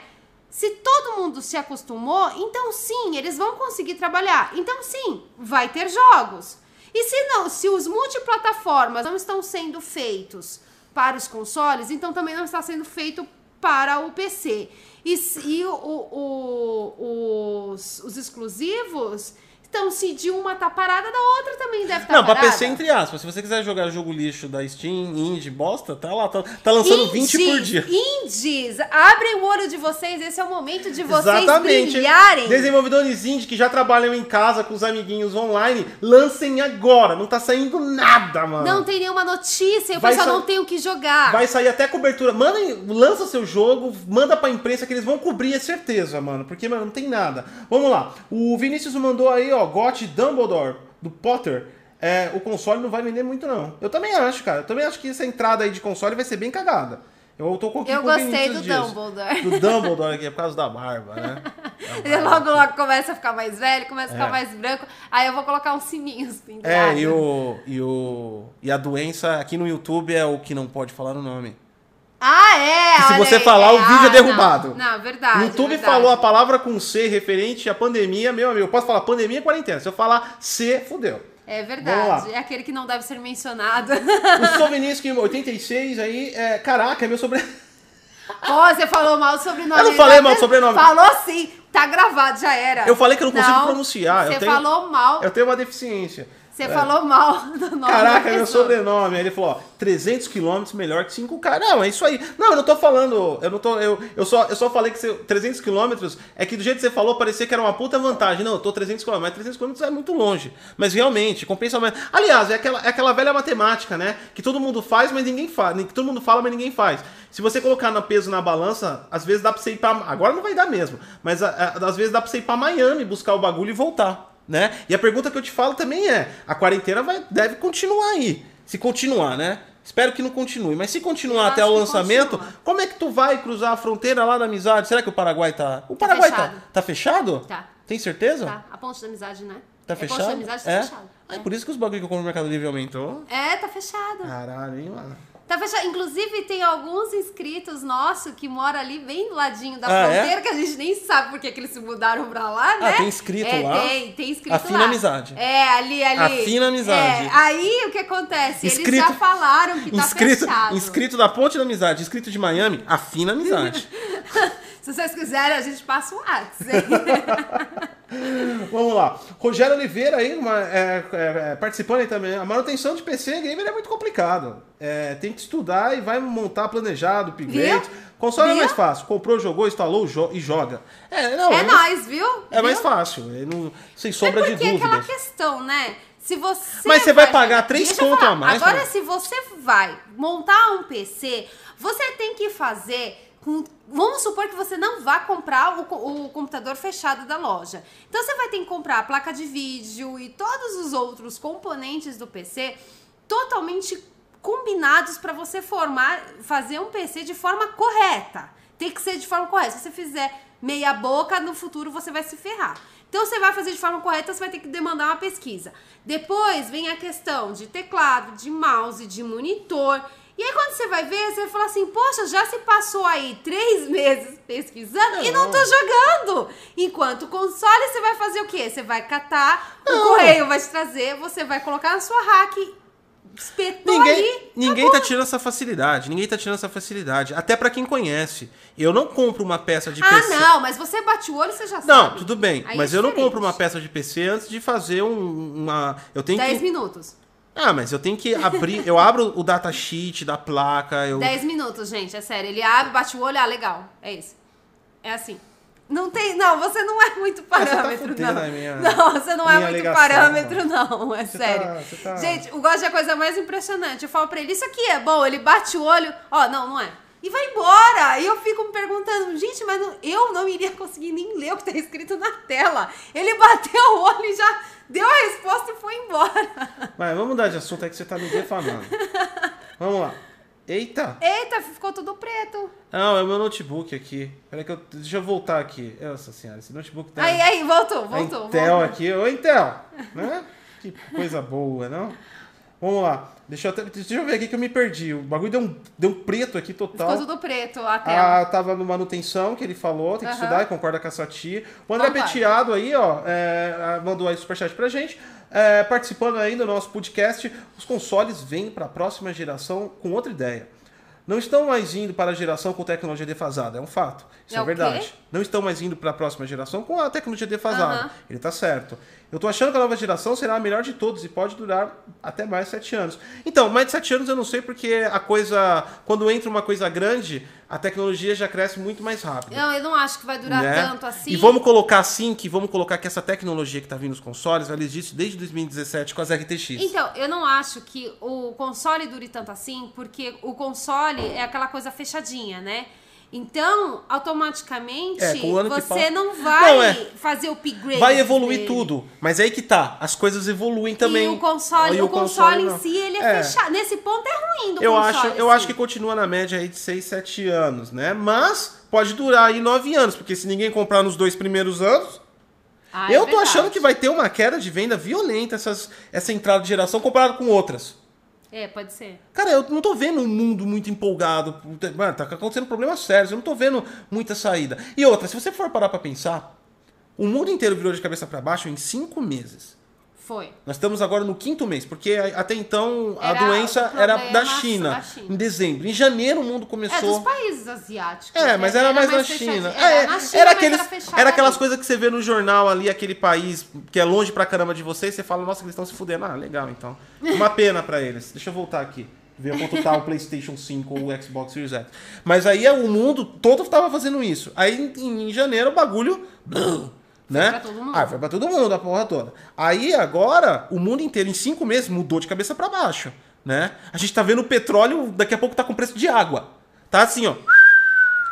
Se todo mundo se acostumou, então sim, eles vão conseguir trabalhar. Então sim, vai ter jogos. E se não, se os multiplataformas não estão sendo feitos para os consoles, então também não está sendo feito para o PC. E, e o, o, os, os exclusivos então, se de uma tá parada, da outra também deve estar tá Não, parada. pra PC, entre aspas. Se você quiser jogar jogo lixo da Steam, indie, bosta, tá lá. Tá, tá lançando indies, 20 por dia. Indies! Abrem o olho de vocês. Esse é o momento de vocês Exatamente. brilharem. Desenvolvedores indie que já trabalham em casa com os amiguinhos online, lancem agora. Não tá saindo nada, mano. Não tem nenhuma notícia. O pessoal não tem o que jogar. Vai sair até cobertura. Manda, lança seu jogo, manda pra imprensa que eles vão cobrir, é certeza, mano. Porque, mano, não tem nada. Vamos lá. O Vinícius mandou aí, ó ó, GOT Dumbledore, do Potter, é, o console não vai vender muito, não. Eu também acho, cara. Eu também acho que essa entrada aí de console vai ser bem cagada. Eu tô com Eu gostei do disso. Dumbledore. Do Dumbledore aqui, é por causa da barba, né? Ele <laughs> logo, logo começa a ficar mais velho, começa a ficar é. mais branco. Aí eu vou colocar uns sininhos pendurados. É, e o, e o. E a doença aqui no YouTube é o que não pode falar o nome. Ah, é? Que se você aí, falar, é, o vídeo é ah, é derrubado. Não, não verdade. O YouTube verdade. falou a palavra com C referente à pandemia, meu amigo. Eu posso falar pandemia e quarentena. Se eu falar C, fudeu. É verdade. É aquele que não deve ser mencionado. O Sovinisky 86 aí, é, caraca, é meu sobrenome. Pô, você falou mal do sobrenome. Eu não falei mal do sobrenome. Falou sim. Tá gravado, já era. Eu falei que eu não consigo não, pronunciar. Você tenho, falou mal. Eu tenho uma deficiência. Você é. falou mal <laughs> do nome Caraca, meu sobrenome. Aí ele falou, ó, 300 quilômetros melhor que 5K. Não, é isso aí. Não, eu não tô falando, eu não tô, eu, eu, só, eu só falei que você, 300 quilômetros é que do jeito que você falou parecia que era uma puta vantagem. Não, eu tô 300 quilômetros, mas 300 quilômetros é muito longe. Mas realmente, compensa mais. Aliás, é aquela, é aquela velha matemática, né? Que todo mundo faz, mas ninguém faz. Que todo mundo fala, mas ninguém faz. Se você colocar no peso na balança, às vezes dá pra você ir pra... Agora não vai dar mesmo. Mas a, a, às vezes dá pra você ir pra Miami, buscar o bagulho e voltar né? E a pergunta que eu te falo também é: a quarentena vai, deve continuar aí. Se continuar, né? Espero que não continue. Mas se continuar até o lançamento, continua. como é que tu vai cruzar a fronteira lá da amizade? Será que o Paraguai tá. O tá Paraguai tá fechado. tá, tá fechado? Tá. Tem certeza? Tá. A ponte da amizade, né? Tá é fechado? A ponte da amizade tá é? fechado. Ah, é. por isso que os bagulho que eu compro no Mercado Livre aumentou. É, tá fechado. Caralho, hein, mano. Tá fechado. Inclusive, tem alguns inscritos nossos que moram ali bem do ladinho da ah, é? fronteira, é? que a gente nem sabe por que eles se mudaram pra lá, ah, né? Ah, tem inscrito é, lá? Tem, tem inscrito A fina lá. amizade. É, ali, ali. A fina amizade. É, aí, o que acontece? Inscrito, eles já falaram que tá inscrito, fechado. Inscrito da Ponte da Amizade, inscrito de Miami, a fina amizade. <laughs> Se vocês quiserem, a gente passa o WhatsApp. <laughs> Vamos lá. Rogério Oliveira aí, uma, é, é, é, participando aí também. A manutenção de PC gamer é muito complicado. É, tem que estudar e vai montar planejado, upgrade. Console viu? é mais fácil. Comprou, jogou, instalou jo e joga. É, não, é, é mais, viu? É viu? mais fácil. Não, sem sombra de dúvidas. É aquela questão, né? Se você Mas você vai, vai pagar três conto a mais. Agora, né? se você vai montar um PC, você tem que fazer com, vamos supor que você não vá comprar o, o, computador fechado da loja. Então você vai ter que comprar a placa de vídeo e todos os outros componentes do PC totalmente combinados para você formar, fazer um PC de forma correta. Tem que ser de forma correta. Se você fizer meia boca, no futuro você vai se ferrar. Então você vai fazer de forma correta, você vai ter que demandar uma pesquisa. Depois vem a questão de teclado, de mouse, de monitor. E aí quando você vai ver, você vai falar assim, poxa, já se passou aí três meses pesquisando não. e não tô jogando. Enquanto console, você vai fazer o quê? Você vai catar, não. o correio vai te trazer, você vai colocar na sua hack espetou ninguém, ali. Ninguém tá tirando essa facilidade. Ninguém tá tirando essa facilidade. Até para quem conhece. Eu não compro uma peça de ah, PC. Ah, não, mas você bate o olho, você já não, sabe. Não, tudo bem. Aí mas é eu não compro uma peça de PC antes de fazer um, uma. Eu tenho 10 que... minutos. Ah, mas eu tenho que abrir. eu abro o datasheet da placa. Eu... 10 minutos, gente, é sério. Ele abre, bate o olho, ah, legal. É isso. É assim. Não tem. Não, você não é muito parâmetro, tá não. Minha, não, você não é muito ligação, parâmetro, não. É tá- sério. Tá, tá... Gente, o gosto é a coisa mais impressionante. Eu falo pra ele, isso aqui é bom, ele bate o olho, ó, não, não é. E vai embora. E eu fico me perguntando, gente, mas não, eu não iria conseguir nem ler o que tá escrito na tela. Ele bateu o olho e já deu a resposta e foi embora. Mas vamos mudar de assunto, é que você tá me defamando. vamos lá. Eita! Eita, ficou tudo preto. Não, é o meu notebook aqui. Peraí que eu. Deixa eu voltar aqui. Nossa senhora, esse notebook tá. Aí, aí, voltou, voltou. A Intel voltou. aqui. Oi, Intel! né? Que coisa boa, não? Vamos lá. Deixa eu, deixa eu ver aqui que eu me perdi. O bagulho deu um, deu um preto aqui total. Ficou tudo preto a tela. Ah, tava no manutenção que ele falou, tem que uhum. estudar, concorda com a Sati. O André Concordo. Peteado aí, ó, é, mandou aí superchat pra gente. É, participando aí do nosso podcast, os consoles vêm para a próxima geração com outra ideia. não estão mais indo para a geração com tecnologia defasada, é um fato. Isso É é, o verdade. Não estão mais indo para a próxima geração com a tecnologia defasada. Aham. Ele tá certo. Eu tô achando que a nova geração será a melhor de todos e pode durar até mais sete anos. Então, mais de sete anos eu não sei porque a coisa. Quando entra uma coisa grande, a tecnologia já cresce muito mais rápido. Não, eu não acho que vai durar né? tanto assim. E vamos colocar assim que vamos colocar que essa tecnologia que está vindo nos consoles, ela existe desde 2017 com as RTX. Então, eu não acho que o console dure tanto assim, porque o console é aquela coisa fechadinha, né? Então, automaticamente, É, o você não vai Não, é. fazer o upgrade. Vai evoluir dele. tudo, mas é aí que tá. As coisas evoluem também. E o console, E o console, não. em si, ele é, É. fechado. Nesse ponto é ruim do Eu console. acho, eu acho que continua na média aí de 6, 7 anos, né? Mas pode durar aí 9 anos, porque se ninguém comprar nos dois primeiros anos, Ah, é eu tô achando que vai ter uma queda de venda violenta essas, essa entrada de geração comparado com outras. É, pode ser. Cara, eu não tô vendo um mundo muito empolgado. Mano, tá acontecendo problemas sérios. Eu não tô vendo muita saída. E outra, se você for parar pra pensar, o mundo inteiro virou de cabeça pra baixo em cinco meses. Foi. Nós estamos agora no quinto mês, porque até então a Era doença era da China, da China. em dezembro. Em janeiro o mundo É começou. dos países asiáticos. É, mas era, mais na fechadinho. China. Era, É, na China, era, aqueles, era, era aquelas coisas que você vê no jornal ali, aquele país que é longe pra caramba de você, e você fala, nossa, eles estão se fudendo. Ah, legal, então. Uma <laughs> pena pra eles. Deixa eu voltar aqui. Ver quanto tá o PlayStation 5 ou o Xbox Series X. Mas aí o mundo todo tava fazendo isso. Aí em, em janeiro o bagulho. <clears throat> Né? pra todo mundo. Ah, foi pra todo mundo, a porra toda. Aí agora, o mundo inteiro, em cinco meses, mudou de cabeça pra baixo. Né? A gente tá vendo o petróleo, daqui a pouco tá com preço de água. Tá assim, ó.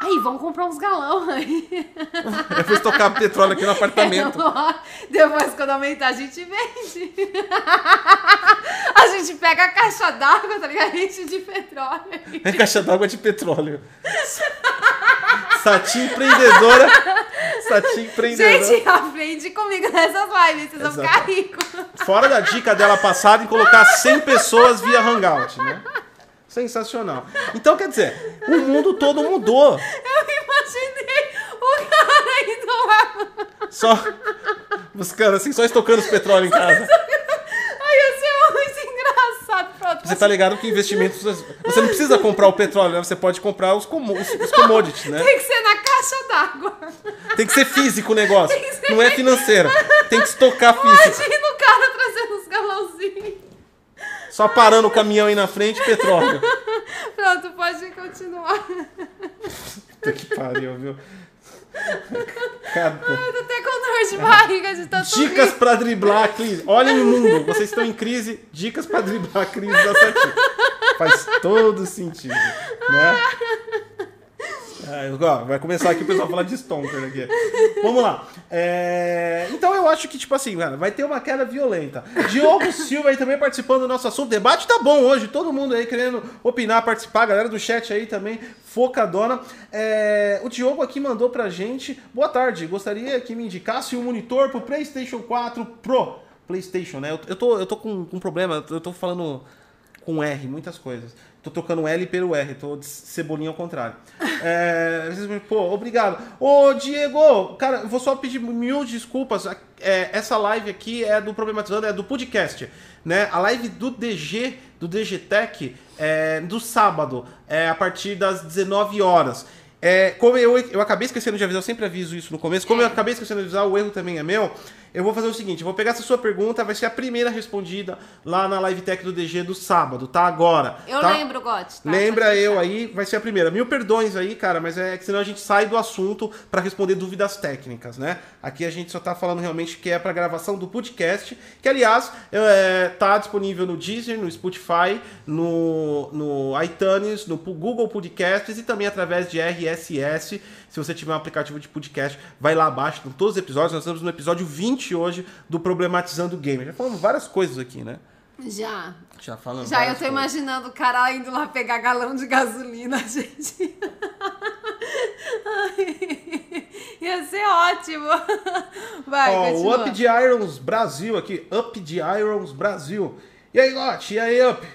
Aí, vamos comprar uns galão aí. <laughs> Eu fui tocar petróleo aqui no apartamento. <laughs> Depois, quando aumentar, a gente vende. <laughs> A gente pega a caixa d'água, tá ligado? A gente de petróleo. É caixa d'água de petróleo. Sati empreendedora. Sati empreendedora. Gente, <laughs> aprende comigo nessas lives, vocês vão Exato. ficar ricos. Fora da dica dela passada em colocar 100 pessoas via Hangout, né? Sensacional. Então, quer dizer, o mundo todo mudou. Eu imaginei o cara indo lá. Só buscando assim, só estocando os petróleo em casa. Ai, ia ser muito engraçado. Pronto, Você tá ligado que investimentos. Você não precisa comprar o petróleo, né? Você pode comprar os, como- os, os commodities, né? tem que ser na caixa d'água. Tem que ser físico o negócio. Tem que ser- Não é financeiro. Tem que estocar físico. Imagina o cara trazendo uns galãozinhos. Só parando o caminhão aí na frente, petróleo. Pronto, pode continuar. Puta que pariu, viu? Cada... Eu tô até com dor de barriga de tanto Dicas pra driblar a crise. Olhem o mundo, vocês estão em crise. Dicas pra driblar a crise da Sati. Faz todo sentido, né? Ó, vai começar aqui o pessoal a falar de Stonker aqui. Vamos lá. É, Então eu acho que, tipo assim, cara, vai ter uma queda violenta. Diogo Silva aí também participando do nosso assunto. O debate tá bom hoje, todo mundo aí querendo opinar, participar. A galera do chat aí também, focadona. É, O Diogo aqui mandou pra gente. Boa tarde, gostaria que me indicasse um monitor pro PlayStation 4 Pro. PlayStation, né? Eu, eu tô, eu tô com, com um problema, eu tô falando com R, muitas coisas. Tô tocando L pelo R, tô de cebolinha ao contrário. <laughs> É, pô, obrigado. Ô, Diego, cara, vou só pedir mil desculpas. É, essa live aqui é do Problematizando, é do podcast. Né? A live do DG, do DG Tech, é do sábado, é a partir das 19 horas. É, como eu, eu acabei esquecendo de avisar, eu sempre aviso isso no começo. Como eu acabei esquecendo de avisar, o erro também é meu. Eu vou fazer o seguinte: eu vou pegar essa sua pergunta, vai ser a primeira respondida lá na live tech do DG do sábado, tá? Agora. Eu tá? lembro, Gotti. Tá? Lembra eu aí, vai ser a primeira. Mil perdões aí, cara, mas é que senão a gente sai do assunto pra responder dúvidas técnicas, né? Aqui a gente só tá falando realmente que é pra gravação do podcast, que aliás é, tá disponível no Deezer, no Spotify, no, no iTunes, no Google Podcasts e também através de RSS. Se você tiver um aplicativo de podcast, vai lá abaixo, com todos os episódios. Nós estamos no episódio 20 hoje do Problematizando Gamer. Já falamos várias coisas aqui, né? Já. Já falamos. Já eu tô coisas. imaginando o cara indo lá pegar galão de gasolina, <laughs> gente. Ai, Ia ser ótimo. Vai, Ó, o. Up de Irons Brasil aqui. Up de Irons Brasil. E aí, Gotti? E aí, Up?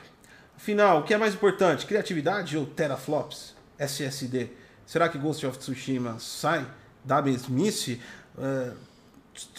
Afinal, o que é mais importante? Criatividade ou teraflops? SSD? Será que Ghost of Tsushima sai da mesmice? É,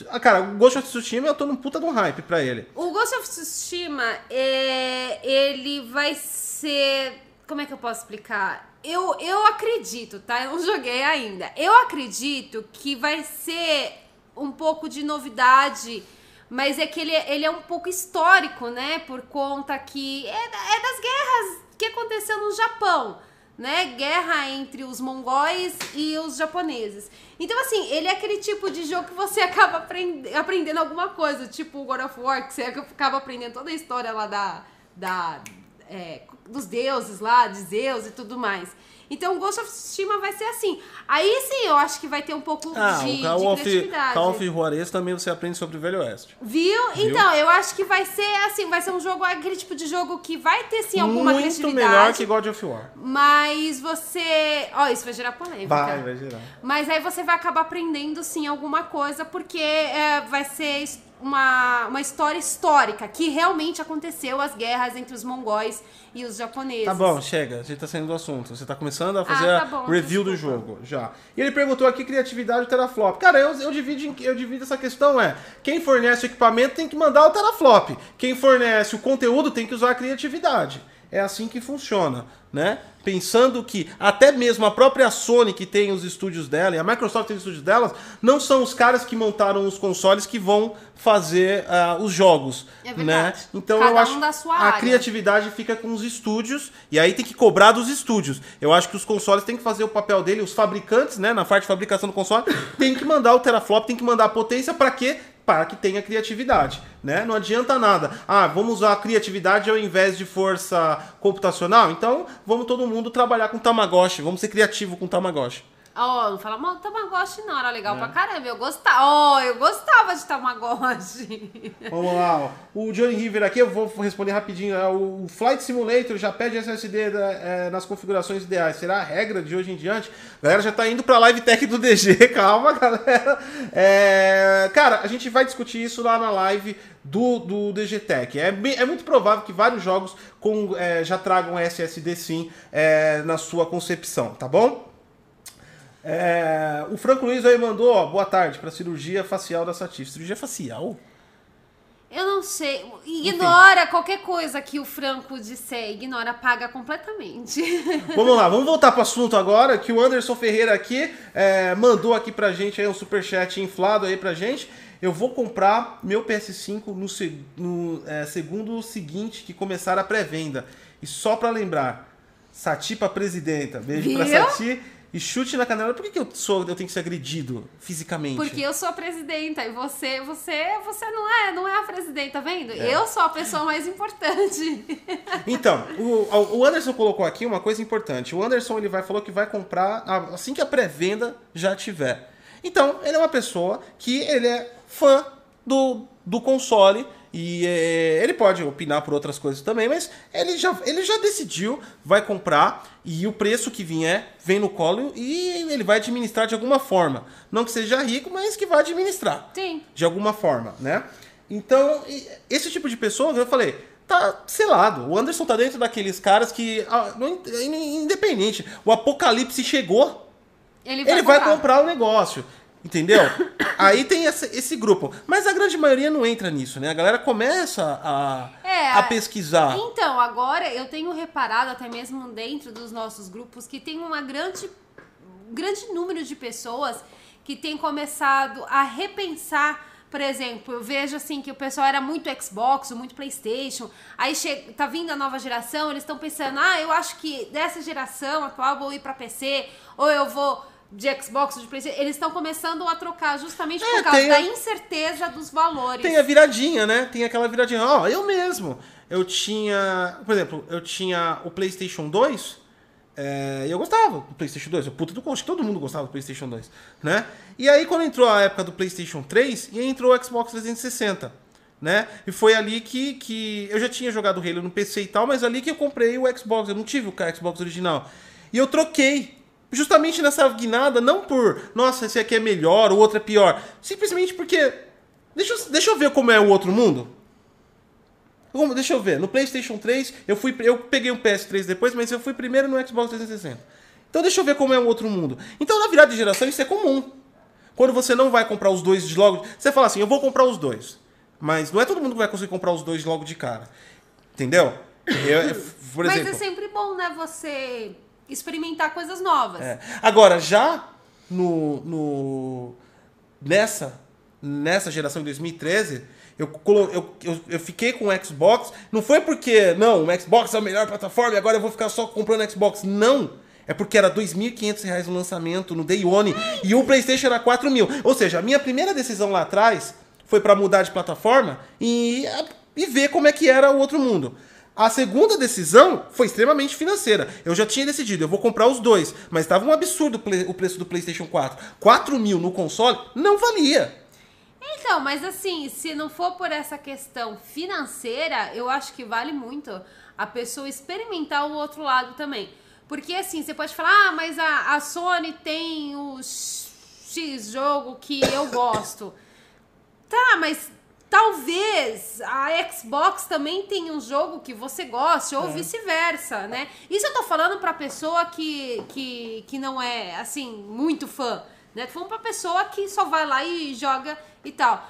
Ah, cara, o Ghost of Tsushima eu tô num puta de um hype pra ele. O Ghost of Tsushima, é, ele vai ser Como é que eu posso explicar? Eu, eu acredito, tá? Eu não joguei ainda. Eu acredito que vai ser um pouco de novidade, mas é que ele, ele é um pouco histórico, né? Por conta que é, é das guerras que aconteceu no Japão né? Guerra entre os mongóis e os japoneses. Então, assim, ele é aquele tipo de jogo que você <laughs> acaba aprend aprendendo alguma coisa, tipo o God of War, que você acaba aprendendo toda a história lá da. da é, dos deuses lá, de Zeus e tudo mais. Então, Ghost of Tsushima vai ser assim. Aí sim, eu acho que vai ter um pouco ah, de, o Call de of, criatividade. Call of Juarez também você aprende sobre o Velho Oeste. Viu? Viu? Então, eu acho que vai ser assim, vai ser um jogo, aquele tipo de jogo que vai ter sim alguma Muito criatividade. melhor que God of War. Mas você. Ó, isso vai gerar polêmica. Vai, vai gerar. Mas aí você vai acabar aprendendo sim alguma coisa, porque é, vai ser uma, uma história histórica que realmente aconteceu as guerras entre os mongóis e os japoneses. Tá bom, chega. A gente tá saindo do assunto. Você tá começando a fazer tá a bom, review do desculpa. jogo, já. E ele perguntou aqui criatividade do teraflop. Cara, eu, eu, divido, em- eu divido essa questão é, quem fornece o equipamento tem que mandar o teraflop. Quem fornece o conteúdo tem que usar a criatividade. É assim que funciona, né? Pensando que até mesmo a própria Sony que tem os estúdios dela e a Microsoft tem os estúdios delas, não são os caras que montaram os consoles que vão fazer ah, os jogos, É né? Então Cada eu um acho sua a área. criatividade fica com os estúdios e aí tem que cobrar dos estúdios. Eu acho que os consoles têm que fazer o papel dele, os fabricantes, né, na parte de fabricação do console, tem que mandar o teraflop, tem que mandar a potência para quê? Para que tenha criatividade, né? Não adianta nada. Ah, vamos usar a criatividade ao invés de força computacional? Então, vamos todo mundo trabalhar com Tamagotchi, vamos ser criativo com Tamagotchi. Ó, não fala mal do Tamagotchi, não. Era É. legal pra caramba. Eu gostava. Ó, eu gostava de Tamagotchi. <laughs> Vamos lá, ó. o Johnny River aqui, eu vou responder rapidinho. É, o Flight Simulator já pede SSD da- é, nas configurações ideais. Será a regra de hoje em diante? A galera já tá indo pra live tech do DG, <laughs> calma, galera. É, cara, a gente vai discutir isso lá na live do, do DG Tech. É, é muito provável que vários jogos com, é, já tragam SSD sim é, na sua concepção, tá bom? É, o Franco Luiz aí mandou, ó, boa tarde, pra cirurgia facial da Satif. Cirurgia facial? Eu não sei. Ignora qualquer coisa que o Franco disser. Ignora, apaga completamente. <laughs> Vamos lá, vamos voltar pro assunto agora, que o Anderson Ferreira aqui é, mandou aqui pra gente aí um superchat inflado aí pra gente. Eu vou comprar meu PS5 no, se- no, é, segundo seguinte que começar a pré-venda. E só pra lembrar, Sati pra presidenta. Beijo pra Viu? Sati. E chute na canela. Por que, que eu, sou, eu tenho que ser agredido fisicamente? Porque eu sou a presidenta e você, você, você não é, não é a presidenta, tá vendo? É. Eu sou a pessoa mais importante. <laughs> Então, o, o Anderson colocou aqui uma coisa importante. O Anderson ele vai falou que vai comprar assim que a pré-venda já tiver. Então, ele é uma pessoa que ele é fã do, do console e é, ele pode opinar por outras coisas também, mas ele já, ele já decidiu, vai comprar e o preço que vier vem no colo e ele vai administrar de alguma forma. Não que seja rico, mas que vai administrar Sim. de alguma forma, né? Então, esse tipo de pessoa, eu falei, tá selado. O Anderson tá dentro daqueles caras que, ah, in- independente, o apocalipse chegou, Ele vai, ele vai comprar. comprar o negócio. Entendeu? Aí tem esse, esse grupo. Mas a grande maioria não entra nisso, né? A galera começa a, É, a pesquisar. Então, agora eu tenho reparado, até mesmo dentro dos nossos grupos, que tem uma grande, um grande número de pessoas que tem começado a repensar. Por exemplo, eu vejo assim que o pessoal era muito Xbox, muito PlayStation. Aí che- tá vindo a nova geração, eles estão pensando: ah, eu acho que dessa geração atual vou ir pra PC, ou eu vou de Xbox, de PlayStation. Eles estão começando a trocar justamente É, por causa da a- incerteza dos valores. Tem a viradinha, né? Tem aquela viradinha. Ó, eu mesmo. Eu tinha. Por exemplo, eu tinha o PlayStation 2. é, e eu gostava do PlayStation 2. Eu, puta do acho que todo mundo gostava do PlayStation 2, né? E aí, quando entrou a época do PlayStation 3, e entrou o Xbox 360, né? E foi ali que, que eu já tinha jogado Halo no PC e tal, mas ali que eu comprei o Xbox. Eu não tive o Xbox original. E eu troquei. Justamente nessa guinada, não por, nossa, esse aqui é melhor, o outro é pior. Simplesmente porque Deixa eu, deixa eu ver como é o outro mundo. Como- Deixa eu ver. No PlayStation 3, eu fui eu peguei um PS3 depois, mas eu fui primeiro no Xbox 360. Então deixa eu ver como é o outro mundo. Então na virada de geração isso é comum. Quando você não vai comprar os dois de logo, você fala assim, eu vou comprar os dois. Mas não é todo mundo que vai conseguir comprar os dois logo de cara. Entendeu? Eu, por Mas exemplo, é sempre bom, né, você experimentar coisas novas. É. Agora, já no, no nessa nessa geração de 2013, eu, eu, eu, eu fiquei com o Xbox. Não foi porque, não, o Xbox é a melhor plataforma e agora eu vou ficar só comprando Xbox. Não. É porque era 2.500 reais o lançamento no Day One e o PlayStation era 4 mil. Ou seja, a minha primeira decisão lá atrás foi para mudar de plataforma e, e ver como é que era o outro mundo. A segunda decisão foi extremamente financeira. Eu já tinha decidido, eu vou comprar os dois. Mas estava um absurdo o preço do PlayStation 4. 4 mil no console não valia. Então, mas assim, se não for por essa questão financeira, eu acho que vale muito a pessoa experimentar o outro lado também. Porque assim, você pode falar, ah, mas a, a Sony tem o X jogo que eu gosto. Tá, mas talvez a Xbox também tenha um jogo que você goste, ou vice-versa, né? Isso eu tô falando pra pessoa que, que, que não é, assim, muito fã, né? Tô falando pra pessoa que só vai lá e joga e tal.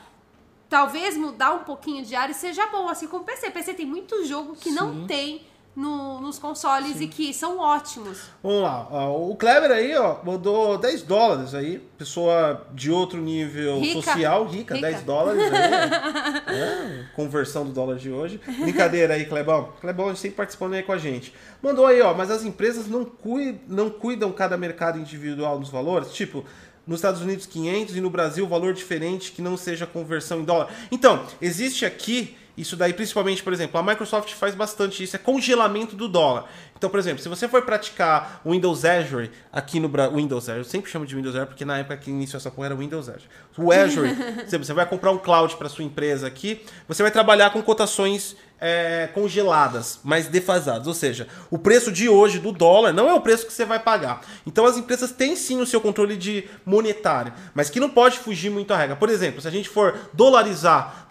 Talvez mudar um pouquinho de área seja bom, assim como o PC. PC tem muito jogo que não tem no- nos consoles e que são ótimos. Vamos lá. O Kleber aí, ó, mandou 10 dólares aí. Pessoa de outro nível Rica. social, rica, Rica. 10 dólares aí. <laughs> É, conversão do dólar de hoje. Brincadeira aí, Clebão. Clebão sempre participando aí com a gente. Mandou aí, ó, mas as empresas não, cui- não cuidam cada mercado individual dos valores? Tipo, nos Estados Unidos 500 e no Brasil valor diferente que não seja conversão em dólar. Então, existe aqui isso daí, principalmente, por exemplo, a Microsoft faz bastante isso, é congelamento do dólar. Então, por exemplo, se você for praticar o Windows Azure aqui no Brasil, Windows Azure, eu sempre chamo de Windows Azure porque na época que iniciou essa porra era Windows Azure. O Azure, <laughs> você vai comprar um cloud para sua empresa aqui, você vai trabalhar com cotações é, congeladas, mas defasadas. Ou seja, o preço de hoje do dólar não é o preço que você vai pagar. Então as empresas têm sim o seu controle de monetário, mas que não pode fugir muito à regra. Por exemplo, se a gente for dolarizar,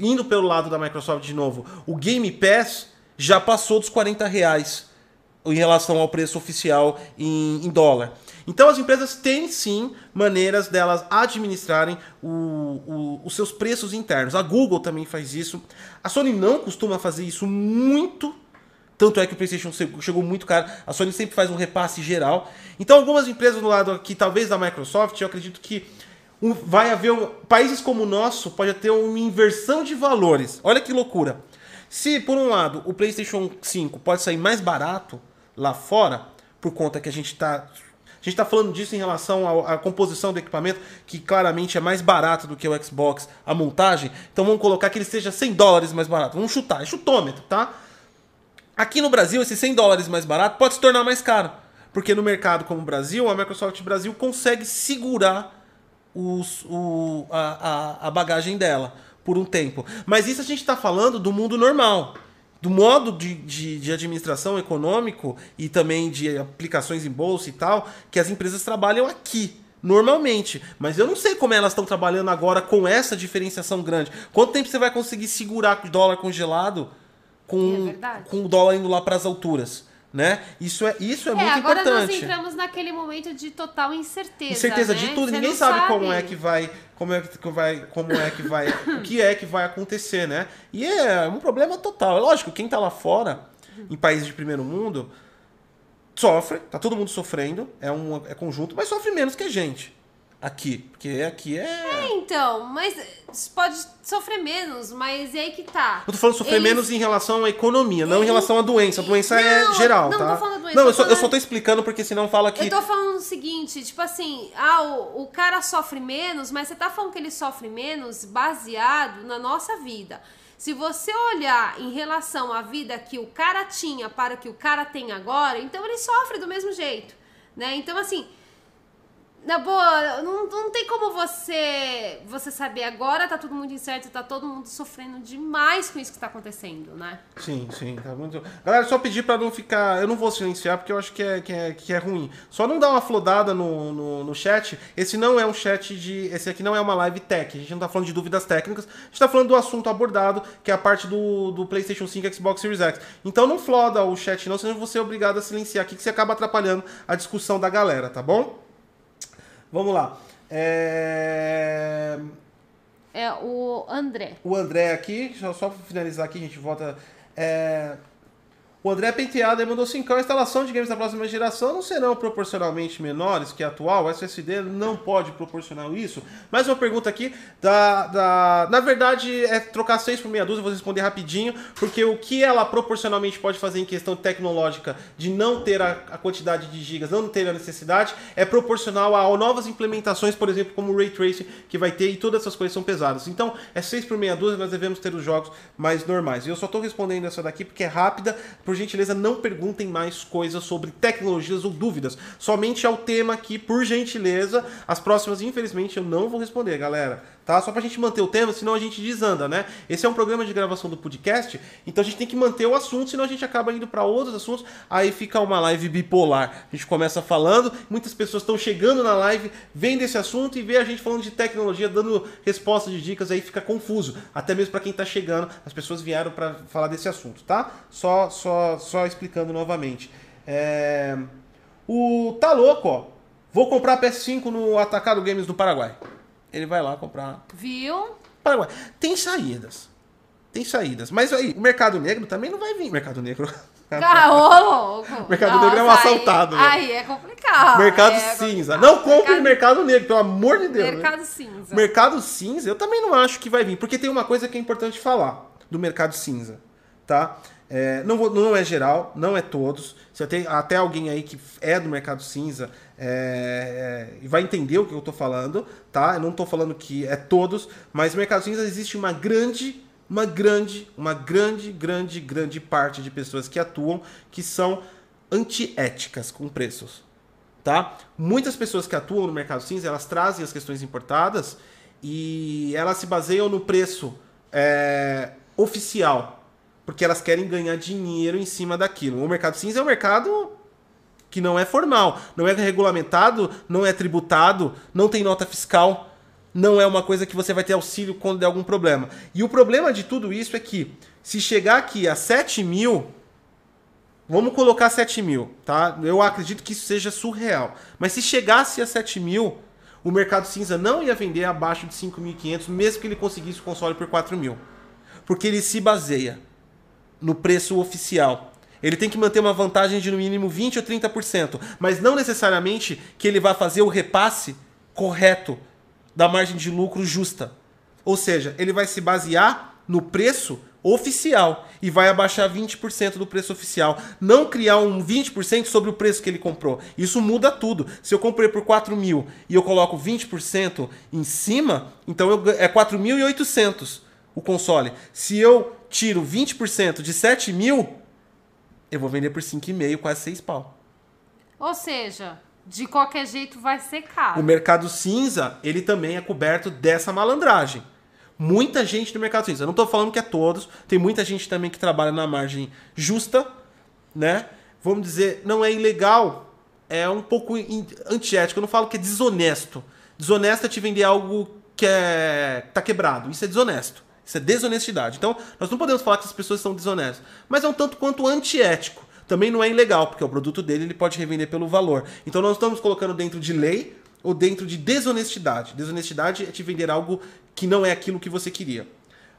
indo pelo lado da Microsoft de novo, o Game Pass já passou dos 40 reais em relação ao preço oficial em, em dólar. Então as empresas têm sim maneiras delas administrarem o- o- os seus preços internos. A Google também faz isso. A Sony não costuma fazer isso muito. Tanto é que o PlayStation chegou muito caro. A Sony sempre faz um repasse geral. Então algumas empresas do lado aqui, talvez da Microsoft, eu acredito que vai haver um- países como o nosso pode ter uma inversão de valores. Olha que loucura. Se por um lado o PlayStation 5 pode sair mais barato lá fora, por conta que a gente está a gente está falando disso em relação à composição do equipamento, que claramente é mais barato do que o Xbox, a montagem. Então vamos colocar que ele seja 100 dólares mais barato. Vamos chutar, é chutômetro, tá? Aqui no Brasil, esse 100 dólares mais barato pode se tornar mais caro. Porque no mercado como o Brasil, a Microsoft Brasil consegue segurar os- o- a, a- a bagagem dela por um tempo. Mas isso a gente está falando do mundo normal. Do modo de, de, de administração econômico e também de aplicações em bolsa e tal, que as empresas trabalham aqui. Normalmente, mas eu não sei como elas estão trabalhando agora com essa diferenciação grande. Quanto tempo você vai conseguir segurar o dólar congelado É com, verdade. com o dólar indo lá para as alturas? Né? Isso é, isso é, É, muito agora nós importante. entramos naquele momento de total incerteza. Incerteza né? de tudo, Você ninguém não sabe, como é que vai, como é que vai, como é que vai, <coughs> o que é que vai acontecer, né? E é um problema total. É lógico, quem tá lá fora, em países de primeiro mundo, sofre, tá todo mundo sofrendo, é um é conjunto, mas sofre menos que a gente aqui, porque aqui é Então, mas pode sofrer menos, mas é aí que tá. eu tô falando sofrer Eles- menos em relação à economia, não em relação à doença. A doença é Não, geral, não tá? tô falando doença, não, tô eu só, eu falando- só tô explicando porque senão fala que Eu tô falando o seguinte, tipo assim, ah, o, o cara sofre menos, mas você tá falando que ele sofre menos baseado na nossa vida. Se você olhar em relação à vida que o cara tinha para o que o cara tem agora, então ele sofre do mesmo jeito, né? Então, assim, na boa, não, não tem como você você saber agora, tá tudo muito incerto, tá todo mundo sofrendo demais com isso que tá acontecendo, né? Sim, sim, tá muito. Galera, só pedir pra não ficar. Eu não vou silenciar porque eu acho que é, que é, que é ruim. Só não dá uma flodada no, no, no chat. Esse não é um chat de. Esse aqui não é uma live tech. A gente não tá falando de dúvidas técnicas. A gente tá falando do assunto abordado, que é a parte do, do PlayStation 5 e Xbox Series X. Então não floda o chat, não, senão você é obrigado a silenciar aqui, que você acaba atrapalhando a discussão da galera, tá bom? Vamos lá. É... É o André. o André aqui, só, só pra finalizar aqui, a gente volta. É, O André Penteado mandou 5 A instalação de games da próxima geração não serão proporcionalmente menores que a atual. O SSD não pode proporcionar isso. Mais uma pergunta aqui. Da, da... Na verdade, é trocar 6 por meia dúzia. Vou responder rapidinho. Porque o que ela proporcionalmente pode fazer em questão tecnológica de não ter a, a quantidade de gigas, não ter a necessidade, é proporcional a novas implementações, por exemplo, como o Ray Tracing, que vai ter, e todas essas coisas são pesadas. Então, é 6 por meia dúzia, nós devemos ter os jogos mais normais. E eu só estou respondendo essa daqui porque é rápida por gentileza, não perguntem mais coisas sobre tecnologias ou dúvidas. Somente ao tema aqui, por gentileza. As próximas, infelizmente, eu não vou responder, galera. Tá? Só pra gente manter o tema, senão a gente desanda, né? Esse é um programa de gravação do podcast, então a gente tem que manter o assunto, senão a gente acaba indo para outros assuntos, aí fica uma live bipolar. A gente começa falando, muitas pessoas estão chegando na live, vendo esse assunto e vê a gente falando de tecnologia, dando respostas de dicas, aí fica confuso. Até mesmo para quem tá chegando, as pessoas vieram para falar desse assunto, tá? Só, só, só explicando novamente. É... O Tá Louco, ó. Vou comprar PS5 no Atacado Games do Paraguai ele vai lá comprar. Viu? Paraguai. Tem saídas. Tem saídas. Mas aí, o mercado negro também não vai vir. Mercado negro. <laughs> Louco. mercado Nossa, negro é um assaltado. Aí, aí é complicado. Mercado é cinza. Complicado. Não compre mercado... mercado negro, pelo amor de Deus. Né? Mercado né? cinza. Mercado cinza, eu também não acho que vai vir. Porque tem uma coisa que é importante falar do mercado cinza. Tá? É, não, vou, não é geral, não é todos. Você tem até alguém aí que é do mercado cinza é, é, vai entender o que eu estou falando, tá? Eu não estou falando que é todos, mas no mercado cinza existe uma grande, uma grande, uma grande, grande, grande parte de pessoas que atuam que são antiéticas com preços, tá? Muitas pessoas que atuam no mercado cinza, elas trazem as questões importadas e elas se baseiam no preço é, oficial, porque elas querem ganhar dinheiro em cima daquilo. O mercado cinza é um mercado que não é formal, não é regulamentado, não é tributado, não tem nota fiscal, não é uma coisa que você vai ter auxílio quando der algum problema. E o problema de tudo isso é que, se chegar aqui a 7 mil, vamos colocar 7 mil, tá? Eu acredito que isso seja surreal. Mas se chegasse a 7 mil, o mercado cinza não ia vender abaixo de 5.500, mesmo que ele conseguisse o console por 4 mil. Porque ele se baseia no preço oficial. Ele tem que manter uma vantagem de no mínimo 20 ou 30%, mas não necessariamente que ele vá fazer o repasse correto da margem de lucro justa. Ou seja, ele vai se basear no preço oficial e vai abaixar 20% do preço oficial. Não criar um 20% sobre o preço que ele comprou. Isso muda tudo. Se eu comprei por 4 mil e eu coloco 20% em cima, então eu, é 4.800 o console. Se eu tiro 20% de 7 mil, eu vou vender por 5,5, quase 6 pau. Ou seja, de qualquer jeito vai ser caro. O mercado cinza, ele também é coberto dessa malandragem. Muita gente no mercado cinza. Eu não estou falando que é todos. Tem muita gente também que trabalha na margem justa, né? Vamos dizer, não é ilegal, é um pouco antiético. Eu não falo que é desonesto. Desonesto é te vender algo que é tá quebrado. Isso é desonesto. Isso é desonestidade. Então, nós não podemos falar que as pessoas são desonestas. Mas é um tanto quanto antiético. Também não é ilegal, porque o produto dele ele pode revender pelo valor. Então, nós estamos colocando dentro de lei ou dentro de desonestidade. Desonestidade é te vender algo que não é aquilo que você queria.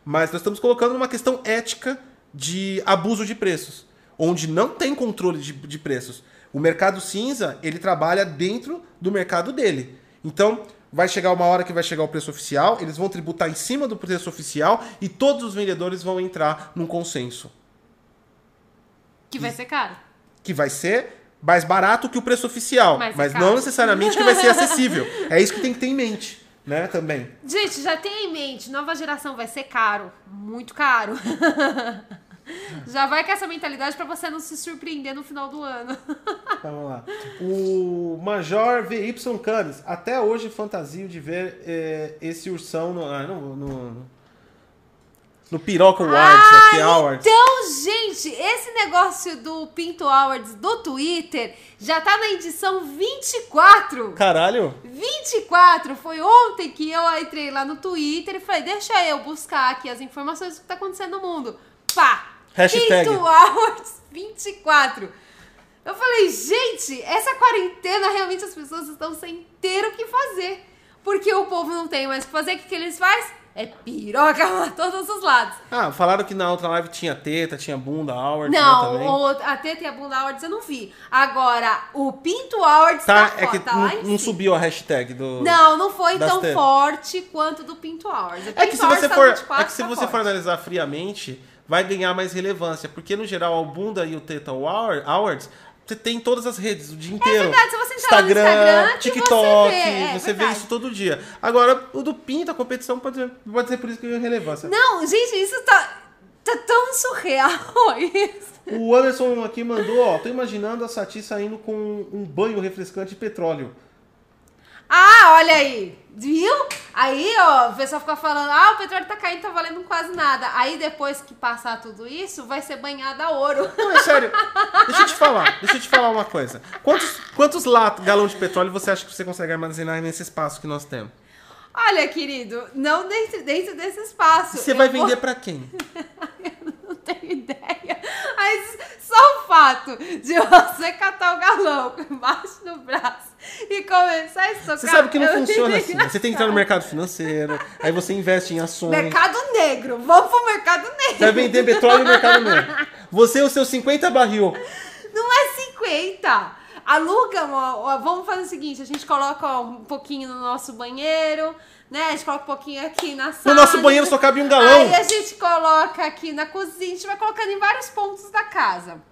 Mas nós estamos colocando uma questão ética de abuso de preços, onde não tem controle de, de preços. O mercado cinza, ele trabalha dentro do mercado dele. Então, vai chegar uma hora que vai chegar o preço oficial, eles vão tributar em cima do preço oficial e todos os vendedores vão entrar num consenso. Que vai ser caro. Que vai ser mais barato que o preço oficial, mas não necessariamente que vai ser acessível. É isso que tem que ter em mente, né, também. Gente, já tem em mente, nova geração vai ser caro, muito caro. <laughs> <laughs> Já vai com essa mentalidade para você não se surpreender no final do ano. <laughs> Vamos lá. O Major VY Canes. Até hoje fantasio de ver é, esse ursão no, ah, no, no, no Piroca Awards, ah, aqui, Awards. Então, gente, esse negócio do Pinto Awards do Twitter já tá na edição 24. Caralho. 24. Foi ontem que eu entrei lá no Twitter e falei, deixa eu buscar aqui as informações do que tá acontecendo no mundo. Pá! Hashtag. Quinto Hours 24. <laughs> Eu falei, gente, essa quarentena realmente as pessoas estão sem ter o que fazer. Porque o povo não tem mais o que fazer. O que, que eles fazem? É piroca <laughs> pra todos os lados. Ah, falaram que na outra live tinha teta, tinha bunda, Howard Não, também. o, a teta e a bunda Awards eu não vi. Agora, o Pinto Awards Tá, tá, é que tá não, não subiu a hashtag do. Não, não foi tão tetas. forte quanto do Pinto. O É que se você tá for, 24, é que se tá você for analisar friamente, vai ganhar mais relevância, porque no geral o bunda e o teta Award- awards você tem em todas as redes o dia inteiro. É verdade, se você Instagram, que TikTok, você vê, é você vê isso todo dia. Agora, o do Pinto, a competição pode ser, pode ser por isso que ganhou relevância. Não, gente, isso tá, tá tão surreal <laughs> isso. O Anderson aqui mandou, ó, tô imaginando a Sati saindo com um banho refrescante de petróleo. Ah, olha aí. Viu? Aí, ó, o pessoal fica falando, ah, o petróleo tá caindo, tá valendo quase nada. Aí depois que passar tudo isso, vai ser banhado a ouro. Não, é sério. Deixa eu te falar, deixa eu te falar uma coisa. Quantos, quantos lat, galão de petróleo você acha que você consegue armazenar nesse espaço que nós temos? Olha, querido, não dentro, dentro desse espaço. Você vai vou- vender pra quem? <laughs> tenho ideia. Mas só o fato de você catar o galão embaixo do braço e começar a estocar... Você sabe que não funciona assim. Você tem que entrar no mercado financeiro, aí você investe em ações. Mercado negro. Vamos pro mercado negro. Você vai vender petróleo no mercado negro. Você e os seus 50 barril. Não é 50. Aluga, vamos fazer o seguinte, a gente coloca um pouquinho no nosso banheiro, né? A gente coloca um pouquinho aqui na sala. No nosso banheiro só cabe um galão. Aí a gente coloca aqui na cozinha, a gente vai colocando em vários pontos da casa.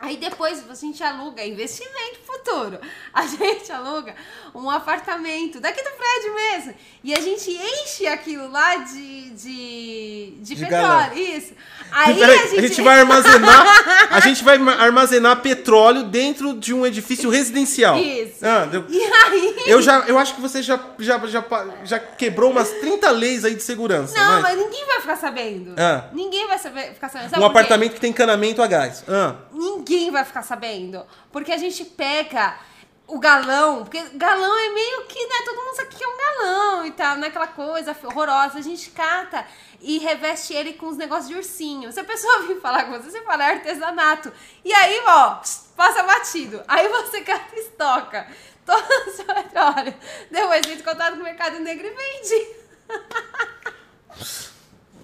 Aí depois a gente aluga, investimento futuro. <laughs> A gente aluga um apartamento daqui do prédio mesmo. E a gente enche aquilo lá de, de, de, De petróleo. galão. Isso. Aí Peraí, a, gente... a gente vai armazenar. <laughs> A gente vai ma- armazenar petróleo dentro de um edifício residencial. Isso. Ah, deu- E aí... eu, já, eu acho que você já, já, já, já quebrou umas 30 leis aí de segurança. Não, vai. mas ninguém vai ficar sabendo. Ah. Ninguém vai saber, ficar sabendo. Sabe Um apartamento que tem encanamento a gás. Ah. Ninguém vai ficar sabendo. Porque a gente pega o galão, porque galão é meio que, né, todo mundo sabe que é um galão e tal, não é aquela coisa horrorosa. A gente cata e reveste ele com os negócios de ursinho. Se a pessoa <laughs> vir falar com você, você fala é artesanato. E aí, ó, passa batido. Aí você <laughs> cata e estoca todo o seu petróleo. Depois entra em contato com o mercado negro e vende. <laughs>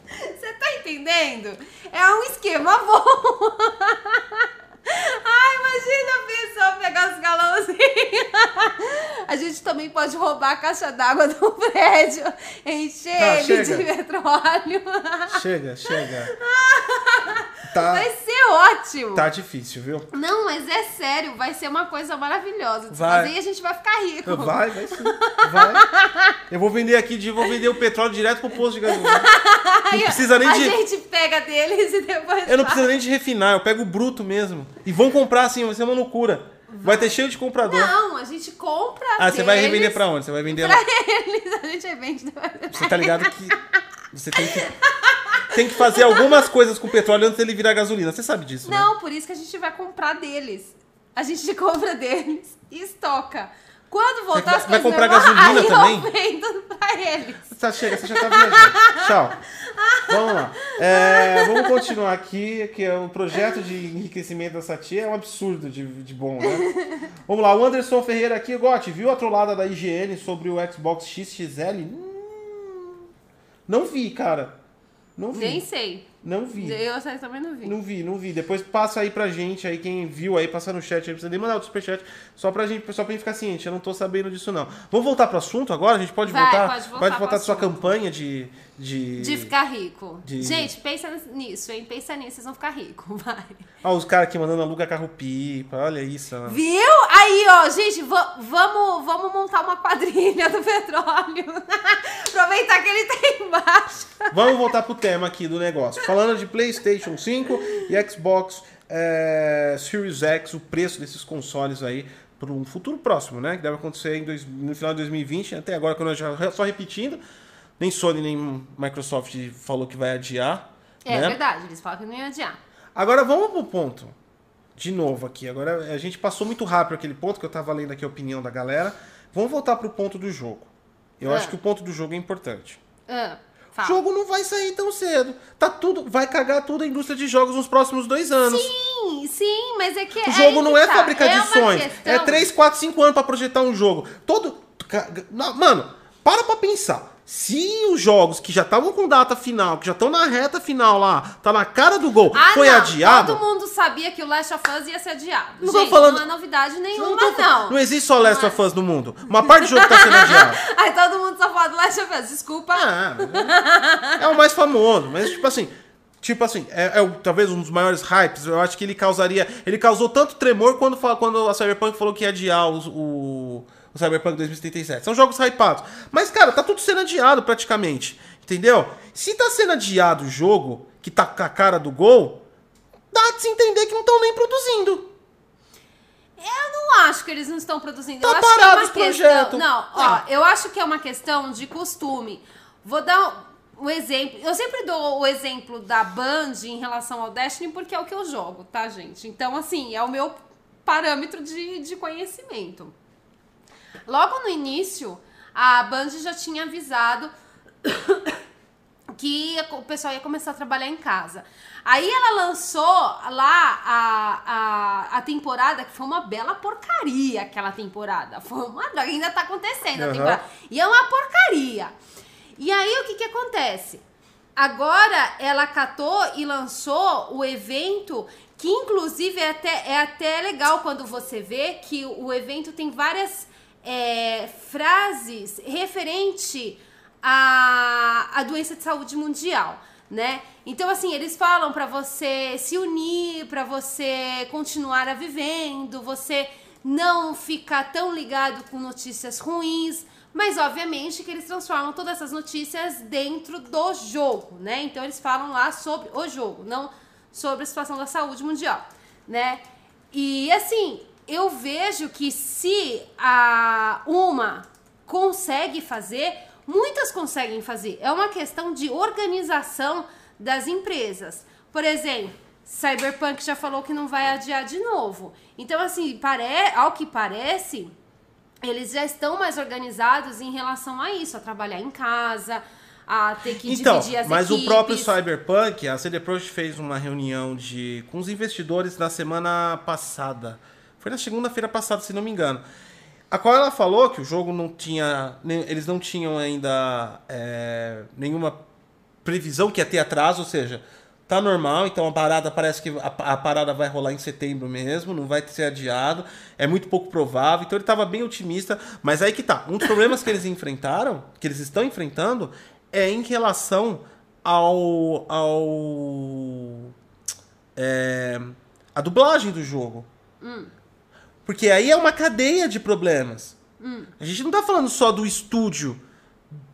Você tá entendendo? É um esquema bom. Ai, imagina a pessoa pegar os galãozinhos. A gente também pode roubar a caixa d'água do <laughs> prédio, encher ele de petróleo. Chega, chega. <laughs> Tá, Vai ser ótimo. tá difícil, viu? Não, mas é sério, vai ser uma coisa maravilhosa de Vai. fazer e a gente vai ficar rico. <laughs> Vai, vai sim. Vai. Eu vou vender aqui, de- vou vender o petróleo direto pro posto de gasolina. Não precisa nem a de. gente pega deles e depois Eu não faz. preciso nem de refinar, eu pego o bruto mesmo. E vão comprar assim, vai ser uma loucura. Vai ter cheio de comprador. Não, a gente compra Ah, você vai deles revender pra onde? Você vai vender Pra lá. eles, a gente vende depois. Você tá ligado que você tem que tem que fazer algumas coisas com o petróleo antes dele virar gasolina. Você sabe disso, né? Não, por isso que a gente vai comprar deles. A gente compra deles e estoca. Quando voltar vai- vai comprar normais, gasolina aí também? eu vendo pra eles. Tá, chega, você já tá viajando. Tchau. <laughs> Vamos lá. É, vamos continuar aqui, que é o projeto de enriquecimento da Satia é um absurdo de, de bom, né? Vamos lá, o Anderson Ferreira aqui, Gotti, viu a trollada da IGN sobre o Xbox XXL? Hum, não vi, cara. Não vi. Nem sei. Não vi. Eu sei, também não vi. Não vi, não vi. Depois passa aí pra gente, aí quem viu aí, passa no chat aí, precisa nem mandar o superchat, só pra gente, só pra gente ficar ciente, eu não tô sabendo disso não. Vamos voltar pro assunto agora? A gente pode Vai, voltar? pode voltar pro voltar da sua campanha de... De, De ficar rico. de- Gente, pensa nisso, hein? Pensa nisso, vocês vão ficar ricos, <laughs> vai. Ah, os caras aqui mandando aluga carro pipa, olha isso. né? Viu? Aí, ó, gente, va- vamos, vamos montar uma quadrilha do petróleo. <laughs> Aproveitar que ele tá embaixo. Vamos voltar pro tema aqui do negócio. Falando de PlayStation 5 e Xbox é, Series X, o preço desses consoles aí para um futuro próximo, né? Que deve acontecer em dois- no final de 2020. Até agora, quando eu já só repetindo, nem Sony nem Microsoft falou que vai adiar. É né? verdade, eles falam que não ia adiar. Agora vamos pro ponto. De novo aqui. Agora a gente passou muito rápido aquele ponto que eu tava lendo aqui a opinião da galera. Vamos voltar pro ponto do jogo. Eu Ah. acho que o ponto do jogo é importante. Ah, O jogo não vai sair tão cedo. Tá tudo, vai cagar tudo a indústria de jogos nos próximos dois anos. Sim, sim, mas é que. O jogo não é fábrica é de sonhos. questão- É 3, 4, 5 anos pra projetar um jogo. Todo. Mano, para pra pensar. Se os jogos que já estavam com data final, que já estão na reta final lá, tá na cara do gol, Ah, foi não. adiado. Todo mundo sabia que o Last of Us ia ser adiado. Não tô Gente, falando- não é novidade nenhuma, tô- não. não existe só Last Não of Us no mundo. Uma parte do jogo tá sendo adiado. <laughs> Aí todo mundo só fala do Last of Us. Desculpa. É, é o mais famoso, mas tipo assim. Tipo assim, é, é talvez um dos maiores hypes. Eu acho que ele causaria. Ele causou tanto tremor quando, quando a Cyberpunk falou que ia adiar os- o, o Cyberpunk 2077. São jogos hypados. Mas, cara, tá tudo sendo adiado praticamente. Entendeu? Se tá sendo adiado o jogo, que tá com a cara do gol, dá de se entender que não estão nem produzindo. Eu não acho que eles não estão produzindo. Tá eu acho que é parado uma os questão. projetos. Não, ó, Ah. eu acho que é uma questão de costume. Vou dar um, um exemplo. Eu sempre dou o exemplo da Band em relação ao Destiny porque é o que eu jogo, tá, gente? Então, assim, é o meu parâmetro de, de conhecimento. Logo no início, a Band já tinha avisado <coughs> que o pessoal ia começar a trabalhar em casa. Aí ela lançou lá a, a, a temporada, que foi uma bela porcaria aquela temporada. Foi uma droga, ainda tá acontecendo a Aham. temporada. E é uma porcaria. E aí o que que acontece? Agora ela catou e lançou o evento, que inclusive é até, é até legal quando você vê que o evento tem várias é, frases referente à, à doença de saúde mundial, né? Então, assim, eles falam pra você se unir, pra você continuar a vivendo, você não ficar tão ligado com notícias ruins, mas obviamente que eles transformam todas essas notícias dentro do jogo, né? Então eles falam lá sobre o jogo, não sobre a situação da saúde mundial, né? E assim, eu vejo que se a uma consegue fazer, muitas conseguem fazer. É uma questão de organização das empresas. Por exemplo, Cyberpunk já falou que não vai adiar de novo. Então, assim, pare... ao que parece, eles já estão mais organizados em relação a isso, a trabalhar em casa, a ter que Então, dividir as mas equipes. o próprio Cyberpunk, a CD Projekt fez uma reunião de com os investidores na semana passada. Foi na segunda-feira passada, se não me engano. A qual ela falou que o jogo não tinha. Eles não tinham ainda é, nenhuma previsão que ia ter atraso, ou seja, tá normal, então a parada parece que a, a parada vai rolar em setembro mesmo, não vai ser adiado, é muito pouco provável, então ele estava bem otimista, mas aí que tá, um dos problemas que eles enfrentaram, que eles estão enfrentando, é em relação ao. ao. é, a dublagem do jogo. Porque aí é uma cadeia de problemas. A gente não tá falando só do estúdio,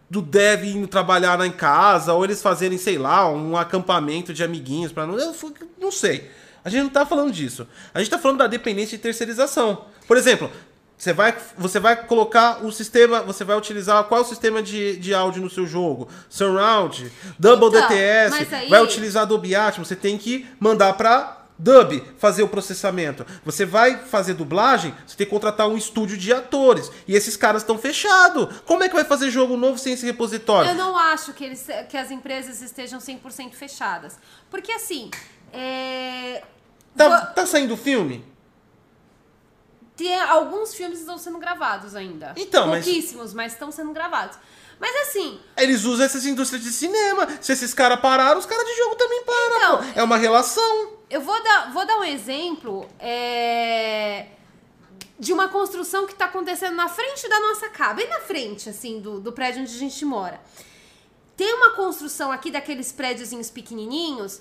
do dev indo trabalhar lá em casa, ou eles fazerem, sei lá, um acampamento de amiguinhos para não. Eu não sei. A gente não tá falando disso. A gente tá falando da dependência de terceirização. Por exemplo, você vai, você vai colocar o sistema. Você vai utilizar qual é o sistema de, de áudio no seu jogo? Surround, Double Então, DTS, aí- vai utilizar Dolby Atmos, você tem que mandar pra dub fazer o processamento. Você vai fazer dublagem, você tem que contratar um estúdio de atores. E esses caras estão fechados. Como é que vai fazer jogo novo sem esse repositório? Eu não acho que, eles, que as empresas estejam 100% fechadas. Porque assim, é, Tá, tá saindo filme? tem, alguns filmes estão sendo gravados ainda. Então, mas- Pouquíssimos, mas estão sendo gravados. Mas assim, Eles usam essas indústrias de cinema. Se esses caras pararam, os caras de jogo também param. Então. É uma relação. eu vou dar, vou dar um exemplo é, de uma construção que está acontecendo na frente da nossa casa, bem na frente, assim, do, do prédio onde a gente mora. Tem uma construção aqui daqueles prédiozinhos pequenininhos.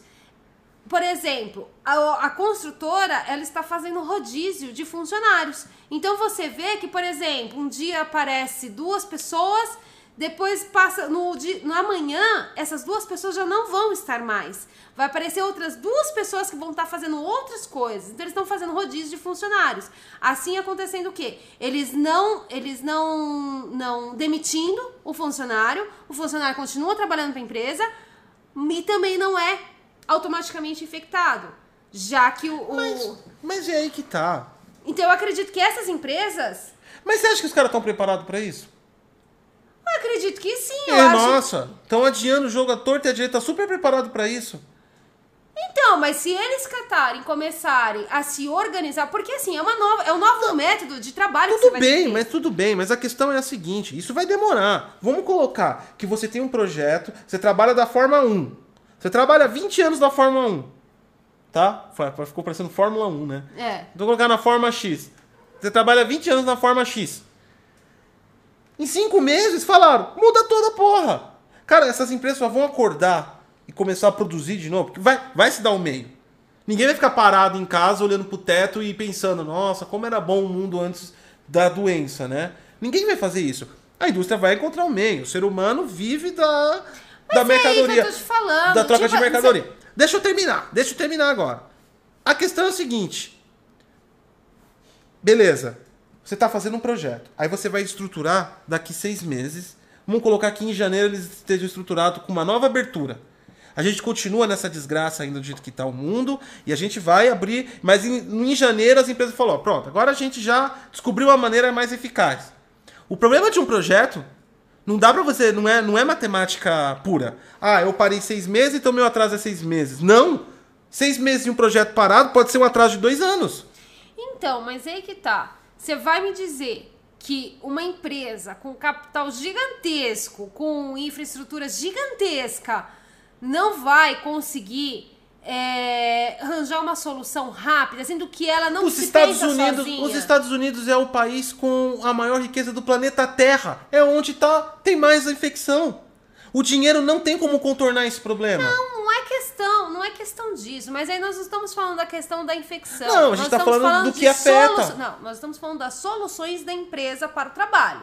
Por exemplo, a, a construtora ela está fazendo rodízio de funcionários. Então você vê que, por exemplo, um dia aparece duas pessoas, depois passa no dia, no amanhã essas duas pessoas já não vão estar mais. Vai aparecer outras duas pessoas que vão estar fazendo outras coisas. Então eles estão fazendo rodízio de funcionários. Assim acontecendo o quê? Eles não, eles não, não demitindo o funcionário. O funcionário continua trabalhando para a empresa e também não é automaticamente infectado. Já que o. o- Mas, mas é aí que tá. Então eu acredito que essas empresas. Mas você acha que os caras estão preparados pra isso? Eu acredito que sim, eu É, acho. nossa, estão adiando o jogo à torta e à direita, tá super preparado pra isso. Então, mas se eles catarem, começarem a se organizar, porque assim, é, uma nova, é um novo método de trabalho que você Tudo vai bem, ter. mas tudo bem, mas a questão é a seguinte, isso vai demorar. Vamos colocar que você tem um projeto, você trabalha da forma 1. Você trabalha 20 anos da forma 1. Tá? Ficou parecendo Fórmula 1, né? É. Vou colocar na forma X. Você trabalha 20 anos na forma X. Em 5 meses falaram, muda toda a porra. Cara, essas empresas só vão acordar e começar a produzir de novo, porque vai, vai se dar o meio. Ninguém vai ficar parado em casa olhando pro teto e pensando, nossa, como era bom o mundo antes da doença, né? Ninguém vai fazer isso. A indústria vai encontrar um meio. O ser humano vive da, da é mercadoria. tô te falando, Da troca tipo, de mercadoria. Deixa eu terminar, deixa eu terminar agora. A questão é o seguinte. Beleza, você está fazendo um projeto. Aí você vai estruturar daqui seis meses. Vamos colocar que em janeiro eles estejam estruturados com uma nova abertura. A gente continua nessa desgraça ainda do jeito que está o mundo e a gente vai abrir. Mas em, em janeiro as empresas falaram: pronto, agora a gente já descobriu uma maneira mais eficaz. O problema de um projeto não dá pra você, não é, não é matemática pura. Ah, eu parei seis meses, então meu atraso é seis meses. Não! Seis meses de um projeto parado pode ser um atraso de dois anos. Então, mas aí que tá. Você vai me dizer que uma empresa com capital gigantesco, com infraestrutura gigantesca, não vai conseguir é, arranjar uma solução rápida, sendo que ela não Os se Estados Unidos, sozinha. os Estados Unidos é o país com a maior riqueza do planeta Terra. É onde tá, tem mais a infecção. O dinheiro não tem como contornar esse problema. Não, questão, não é questão disso, mas aí nós não estamos falando da questão da infecção. Não, a gente tá estamos falando do de que afeta. solu- Não, nós estamos falando das soluções da empresa para o trabalho.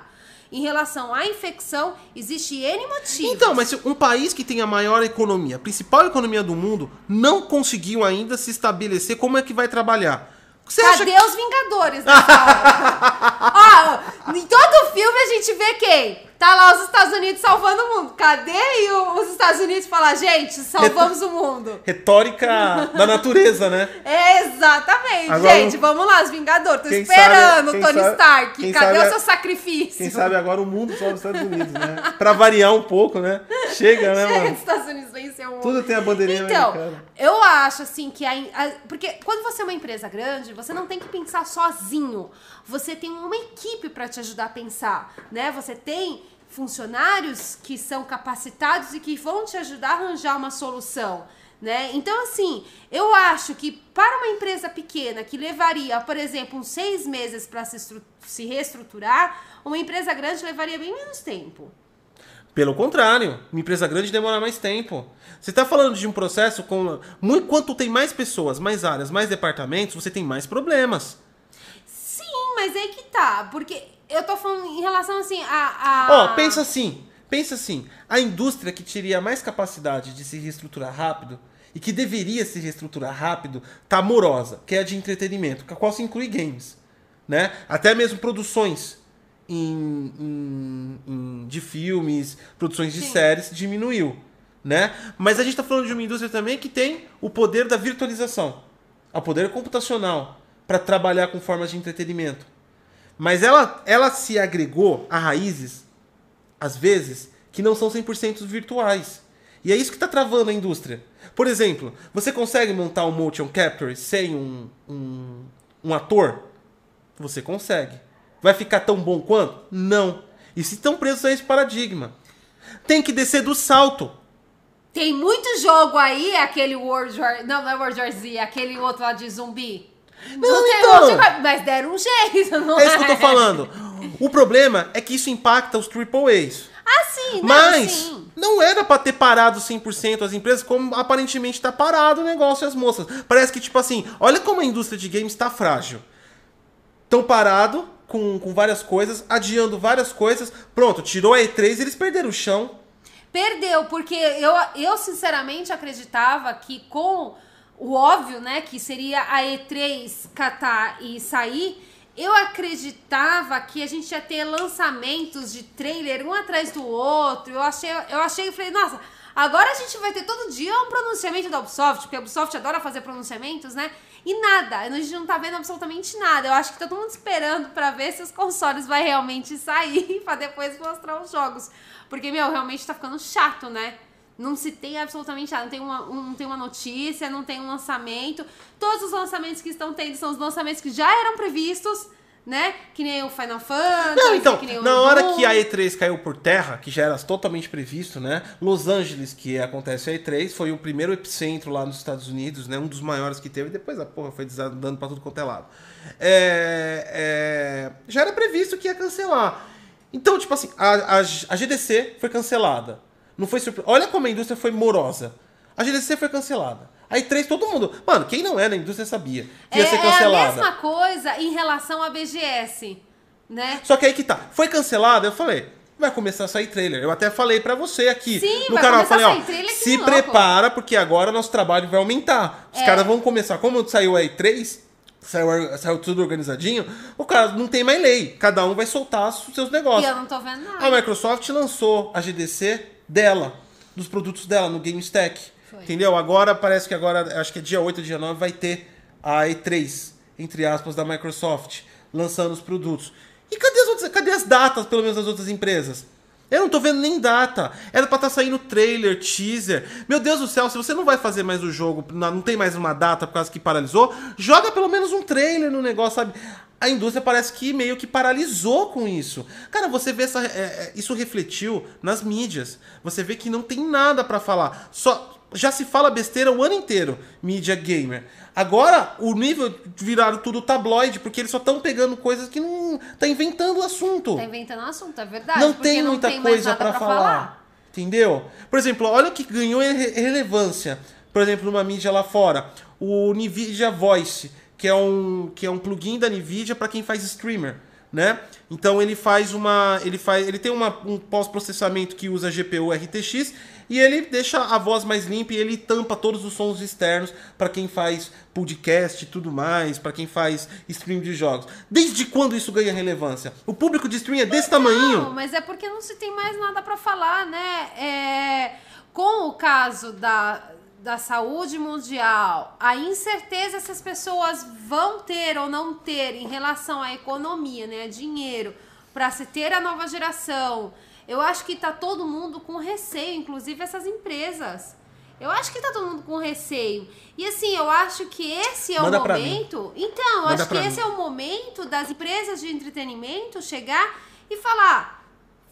Em relação à infecção, existe N motivos. Então, mas um país que tem a maior economia, a principal economia do mundo, não conseguiu ainda se estabelecer como é que vai trabalhar. Você acha Cadê os Vingadores nessa hora? <laughs> Ó, em todo filme a gente vê quem? Tá lá os Estados Unidos salvando o mundo. Cadê e os Estados Unidos falar, gente, salvamos o mundo? retórica da natureza, né? Exatamente, Agora, gente. Vamos lá, os Vingadores. Tô esperando, sabe- Tony sabe- Stark. Cadê o seu sacrifício? Quem sabe agora o mundo só os Estados Unidos, né? <laughs> Pra variar um pouco, né? Chega, né, Chega mano? dos Estados Unidos vencer o mundo. Tudo tem a bandeirinha Então, americana. eu acho assim que a, a- porque quando você é uma empresa grande, você não tem que pensar sozinho. Você tem uma equipe para te ajudar a pensar, né? Você tem funcionários que são capacitados e que vão te ajudar a arranjar uma solução. Né? Então, assim, eu acho que para uma empresa pequena que levaria, por exemplo, uns seis meses para se, se reestruturar, uma empresa grande levaria bem menos tempo. Pelo contrário, uma empresa grande demora mais tempo. Você está falando de um processo com. Muito, quanto tem mais pessoas, mais áreas, mais departamentos, você tem mais problemas. Sim, mas aí que tá. Porque eu tô falando em relação assim a. a... Ó, pensa assim. Pensa assim. A indústria que teria mais capacidade de se reestruturar rápido e que deveria se reestruturar rápido, tá morosa, que é a de entretenimento, com a qual se inclui games. Né? Até mesmo produções em, em- em- de filmes, produções de Sim. séries, diminuiu. Né? Mas a gente está falando de uma indústria também que tem o poder da virtualização, o poder computacional, para trabalhar com formas de entretenimento. Mas ela, ela se agregou a raízes, às vezes, que não são 100% virtuais. E é isso que está travando a indústria. Por exemplo, você consegue montar um motion capture sem um, um, um ator? Você consegue. Vai ficar tão bom quanto? Não. E se estão presos a esse paradigma. Tem que descer do salto. Tem muito jogo aí, aquele World War. Não, não é World War Z, aquele outro lá de zumbi. Não, então. outro, mas deram um jeito, não É isso que eu tô falando. O problema é que isso impacta os AAAs. Ah, sim, não, Mas sim. não era pra ter parado 100% as empresas, como aparentemente tá parado o negócio e as moças. Parece que, tipo assim, olha como a indústria de games tá frágil. Tão parado com, com várias coisas, adiando várias coisas. Pronto, tirou a E3 eles perderam o chão. Perdeu, porque eu, eu sinceramente acreditava que com o óbvio, né, que seria a E3 catar e sair, eu acreditava que a gente ia ter lançamentos de trailer um atrás do outro. Eu achei, eu achei, eu falei, nossa, agora a gente vai ter todo dia um pronunciamento da Ubisoft, porque a Ubisoft adora fazer pronunciamentos, né? E nada, a gente não tá vendo absolutamente nada. Eu acho que tá todo mundo esperando pra ver se os consoles vai realmente sair <laughs> pra depois mostrar os jogos. Porque, meu, realmente tá ficando chato, né? Não se tem absolutamente nada. Não tem uma, um, não tem uma notícia, não tem um lançamento. Todos os lançamentos que estão tendo são os lançamentos que já eram previstos né? Que nem o Final Fantasy. Não, então, que nem o na hora Doom. que a E3 caiu por terra, que já era totalmente previsto, né? Los Angeles, que acontece a E3, foi o primeiro epicentro lá nos Estados Unidos, né? Um dos maiores que teve, depois a porra foi desandando pra tudo quanto é lado. É, é, já era previsto que ia cancelar. Então, tipo assim, a, a, a GDC foi cancelada. Não foi surpre... Olha como a indústria foi morosa. A GDC foi cancelada. Aí três, todo mundo. Mano, quem não é da indústria sabia que ia é, ser é a cancelada. mesma coisa em relação à BGS, né? Só que aí que tá. Foi cancelada, eu falei, vai começar a sair trailer. Eu até falei pra você aqui Sim, no vai canal. Eu começar falei, a ó, sair trailer que se louco. prepara, porque agora nosso trabalho vai aumentar. Os É. caras vão começar. Como saiu a E3, saiu, saiu tudo organizadinho, o cara não tem mais lei. Cada um vai soltar os seus E negócios. eu não tô vendo nada. A Microsoft lançou a GDC dela, dos produtos dela, no GameStack. Foi. Entendeu? Agora parece que agora, acho que é dia 8 ou dia 9, vai ter a E3, entre aspas, da Microsoft, lançando os produtos. E cadê as, outras, cadê as datas, pelo menos, das outras empresas? Eu não tô vendo nem data. Era pra estar saindo trailer, teaser. Meu Deus do céu, se você não vai fazer mais o jogo, não tem mais uma data por causa que paralisou, joga pelo menos um trailer no negócio, sabe? A indústria parece que meio que paralisou com isso. Cara, você vê essa, é, é, isso refletiu nas mídias. Você vê que não tem nada pra falar. Só já se fala besteira o ano inteiro, mídia gamer. Agora, o nível viraram tudo tabloide, porque eles só estão pegando coisas que não. tá inventando o assunto. Tá inventando assunto, é verdade. não tem não muita tem coisa nada pra falar. Entendeu? Por exemplo, olha o que ganhou re- relevância. Por exemplo, numa mídia lá fora, o Nvidia Voice, que é um que é um plugin da Nvidia para quem faz streamer, né? Então ele faz uma, ele faz, ele tem uma, um pós-processamento que usa GPU RTX e ele deixa a voz mais limpa e ele tampa todos os sons externos para quem faz podcast e tudo mais, para quem faz stream de jogos. Desde quando isso ganha relevância? O público de stream é desse tamanhinho. Não, mas é porque não se tem mais nada pra falar, né? É, com o caso da, da saúde mundial, a incerteza se as pessoas vão ter ou não ter em relação à economia, né? Dinheiro, pra se ter a nova geração. Eu acho que tá todo mundo com receio, inclusive essas empresas. Eu acho que tá todo mundo com receio. E assim, eu acho que esse é Manda o mim. momento. Então, eu Manda acho que pra esse mim. é o momento das empresas de entretenimento chegar e falar: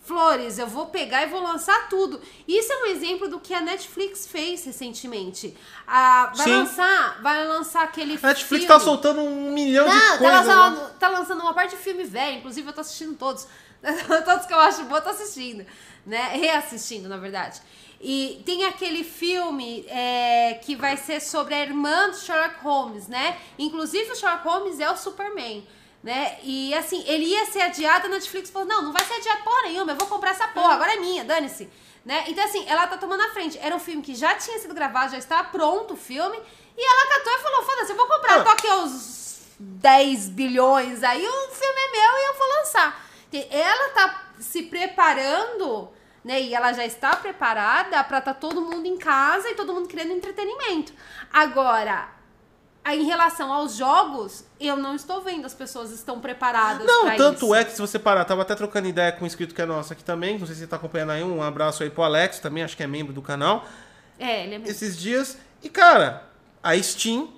Flores, eu vou pegar e vou lançar tudo. Isso é um exemplo do que a Netflix fez recentemente. Ah, vai Sim. lançar, vai lançar aquele A Netflix filme. tá soltando um milhão de Não, tá coisas. lá. lançando, tá lançando uma parte de filme velho, inclusive eu tô assistindo todos. <laughs> todos que eu acho bom, eu tô assistindo. Né? Reassistindo, na verdade. E tem aquele filme é, que vai ser sobre a irmã do Sherlock Holmes, né? Inclusive o Sherlock Holmes é o Superman. Né? E assim, ele ia ser adiado, a Netflix falou: não, não vai ser adiado porra nenhuma, eu vou comprar essa porra, agora é minha, dane-se. Né? Então, assim, ela tá tomando a frente. Era um filme que já tinha sido gravado, já estava pronto o filme, e ela catou e falou: foda-se, eu vou comprar, aqui os 10 bilhões, aí o filme é meu e eu vou lançar. Porque Ela tá se preparando, né? E ela já está preparada pra tá todo mundo em casa e todo mundo querendo entretenimento. Agora, em relação aos jogos, eu não estou vendo as pessoas estão preparadas Não, tanto isso. é que se você parar, tava até trocando ideia com um inscrito que é nosso aqui também, não sei se você tá acompanhando aí, um abraço aí pro Alex também, acho que é membro do canal, É, ele é mesmo. esses dias. E cara, a Steam,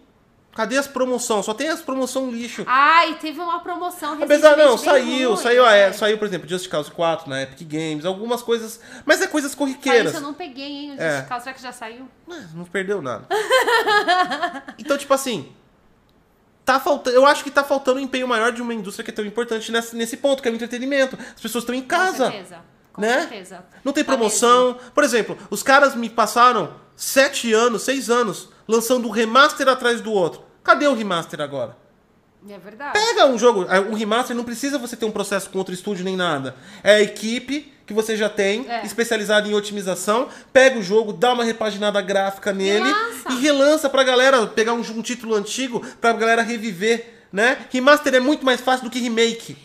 cadê as promoções? Só tem as promoção lixo. Ai, teve uma promoção Apesar, não, recentemente saiu, ruim, saiu, a, né? saiu, por exemplo, Just Cause 4 na Epic Games, algumas coisas, mas é coisas corriqueiras. isso eu não peguei, hein? O É. Just Cause, será que já saiu? É, Não perdeu nada. <laughs> então, tipo assim. Tá faltando, eu acho que tá faltando um empenho maior de uma indústria que é tão importante nesse, nesse ponto, que é o entretenimento. As pessoas estão em casa. Com certeza. Com né? certeza. Não tem Tá promoção. Por exemplo, os caras me passaram sete anos, seis anos, lançando um remaster atrás do outro. Cadê o remaster agora? É verdade. Pega um jogo, um remaster não precisa você ter um processo com outro estúdio nem nada. É a equipe que você já tem, É. especializada em otimização, pega o jogo, dá uma repaginada gráfica nele lança. e relança pra galera pegar um, um título antigo pra galera reviver, né? Remaster é muito mais fácil do que remake.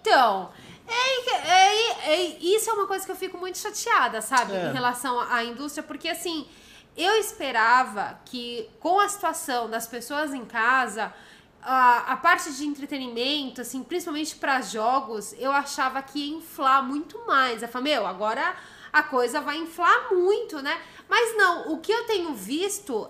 Então, é, é- é- isso é uma coisa que eu fico muito chateada, sabe? É. Em relação à indústria, porque assim, eu esperava que com a situação das pessoas em casa, a, a parte de entretenimento, assim, principalmente para jogos, eu achava que ia inflar muito mais. Eu falei, meu, agora a coisa vai inflar muito, né? Mas não, o que eu tenho visto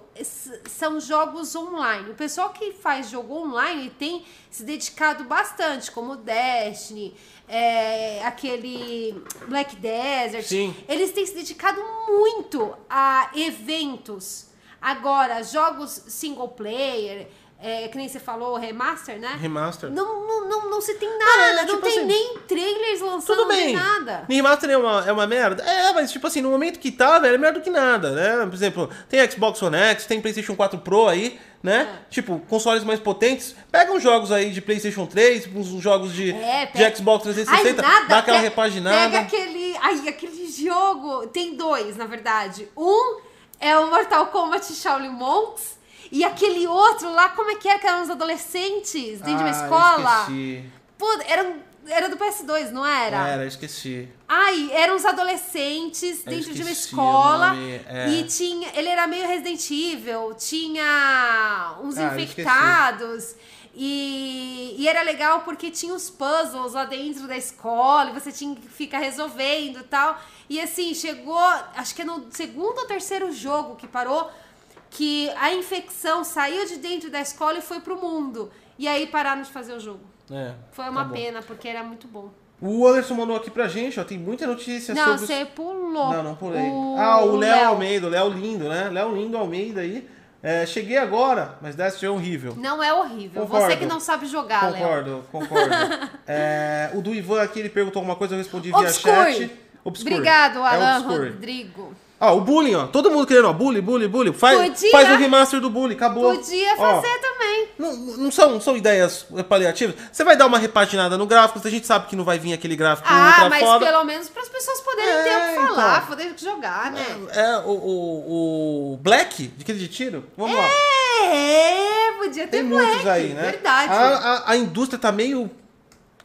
são jogos online. O pessoal que faz jogo online tem se dedicado bastante, como Destiny, é, aquele Black Desert. Sim. Eles têm se dedicado muito a eventos. Agora, jogos single player, é, que nem você falou, remaster, né? Remaster. Não, não, não, não se tem nada, É, não tipo tem assim, nem trailers lançando, Tudo bem. nem nada. Remaster é uma, é uma merda? É, mas tipo assim, no momento que tá, velho, é melhor do que nada, né? Por exemplo, tem Xbox One X, tem PlayStation 4 Pro aí, né? É. Tipo, consoles mais potentes. Pega uns jogos aí de PlayStation 3, uns jogos de, É, de pega- Xbox 360, Ai, nada, dá aquela pe- repaginada. Pega aquele. Ai, aquele jogo. Tem dois, na verdade. Um é o Mortal Kombat Shaolin Monks. E aquele outro lá, como é que é? Que eram os adolescentes dentro de uma Ah, escola. Pô, era, era do PS2, não era? Era, esqueci. Ai, eram os adolescentes dentro de uma escola. nome, é. E tinha. Ele era meio Resident Evil, tinha uns Ah, infectados. E, e era legal porque tinha os puzzles lá dentro da escola e você tinha que ficar resolvendo e tal. E assim, chegou, acho que é no segundo ou terceiro jogo que parou, que a infecção saiu de dentro da escola e foi pro mundo. E aí pararam de fazer o jogo. É, Foi uma tá pena, porque era muito bom. O Anderson mandou aqui pra gente, ó, tem muita notícia Não, sobre... os- você pulou. Não, não pulei. O- ah, o Léo. Almeida, o Léo Lindo, né? Léo Lindo Almeida aí. É, cheguei agora, mas Destiny é horrível. Não é horrível. Concordo. Você que não sabe jogar, Léo. Concordo, concordo. <laughs> É, o do Ivan aqui, ele perguntou alguma coisa, eu respondi via chat. Obscure. Obrigado, É Alan Obscure. Rodrigo. Ó, o bullying, ó. Todo mundo querendo, ó. Bully, bully, bully. Faz, Podia. faz o remaster do bully, acabou. Podia Ó, fazer também. não, não são, são ideias paliativas. Você vai dar uma repaginada no gráfico, a gente sabe que não vai vir aquele gráfico Ah, mas foda. pelo menos para as pessoas poderem É, ter o que falar, então. poderem jogar, né? É, o, o, o Black, de aquele de tiro. Vamos lá. É, podia ter Tem Black, muitos aí, né? Verdade. A, a, a indústria tá meio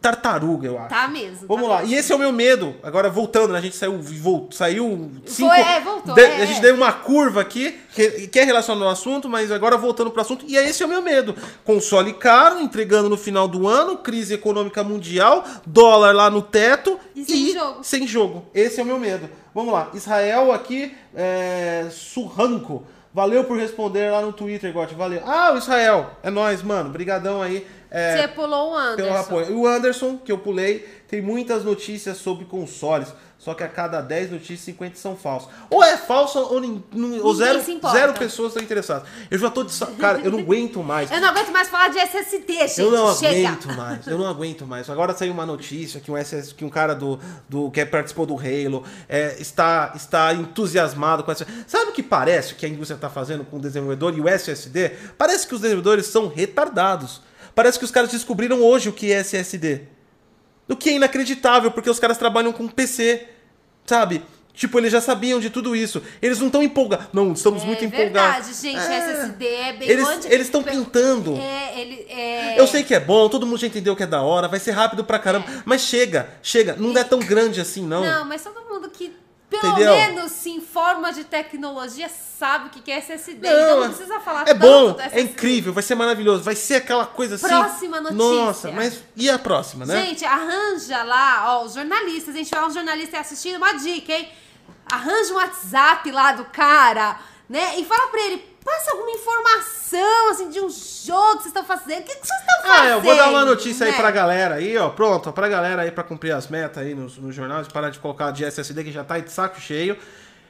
tartaruga, eu acho. Tá mesmo. Vamos tá lá. mesmo. E esse é o meu medo. Agora, voltando, né? A gente saiu, vol- saiu cinco... é, voltou, de- é, a gente é. deu uma curva aqui, que, que é relacionada ao assunto, mas agora voltando pro assunto. E esse é o meu medo. Console caro, entregando no final do ano, crise econômica mundial, dólar lá no teto. E sem jogo. Sem jogo. Esse é o meu medo. Vamos lá. Israel aqui, é... Surranco. Valeu por responder lá no Twitter, Gotti. Valeu. Ah, o Israel. É nóis, mano. Brigadão aí. É, Você pulou o Anderson. E o Anderson, que eu pulei, tem muitas notícias sobre consoles. Só que a cada 10 notícias, 50 são falsas. Ou é falsa ou, nin- ou zero, zero pessoas estão interessadas. Eu já tô de. Cara, eu não aguento mais. Eu não aguento mais falar de SSD, gente. Eu não Chega. aguento mais, eu não aguento mais. Agora saiu uma notícia que um, SS, que um cara do, do que participou do Halo é, está, está entusiasmado com essa. Sabe o que parece que a indústria está fazendo com o desenvolvedor e o SSD? Parece que os desenvolvedores são retardados. Parece que os caras descobriram hoje o que é SSD. O que é inacreditável, porque os caras trabalham com PC, sabe? Tipo, eles já sabiam de tudo isso. Eles não estão empolgados. Não, estamos muito é empolgados. verdade, gente. É. SSD é bem Eles estão pintando. É, ele é. Eu sei que é bom, todo mundo já entendeu que é da hora, vai ser rápido pra caramba. Mas chega, chega, não é tão grande assim, não. Não, mas todo mundo que pelo Entendeu? menos se informa de tecnologia sabe o que é SSD. Não, então não precisa falar é tanto bom, é incrível, vai ser maravilhoso, vai ser aquela coisa assim. Próxima notícia. Nossa, mas e a próxima, né? Gente, arranja lá, ó, os jornalistas, a gente tiver um jornalista assistindo, uma dica, hein? Arranja um WhatsApp lá do cara, né? E fala pra ele, passa alguma informação, assim, de um jogo que vocês estão fazendo. O que, que vocês estão fazendo? Ah, eu vou dar uma notícia aí né? pra galera aí, ó. Pronto, ó, pra galera aí pra cumprir as metas aí nos, jornais, parar de colocar de SSD que já tá de saco cheio.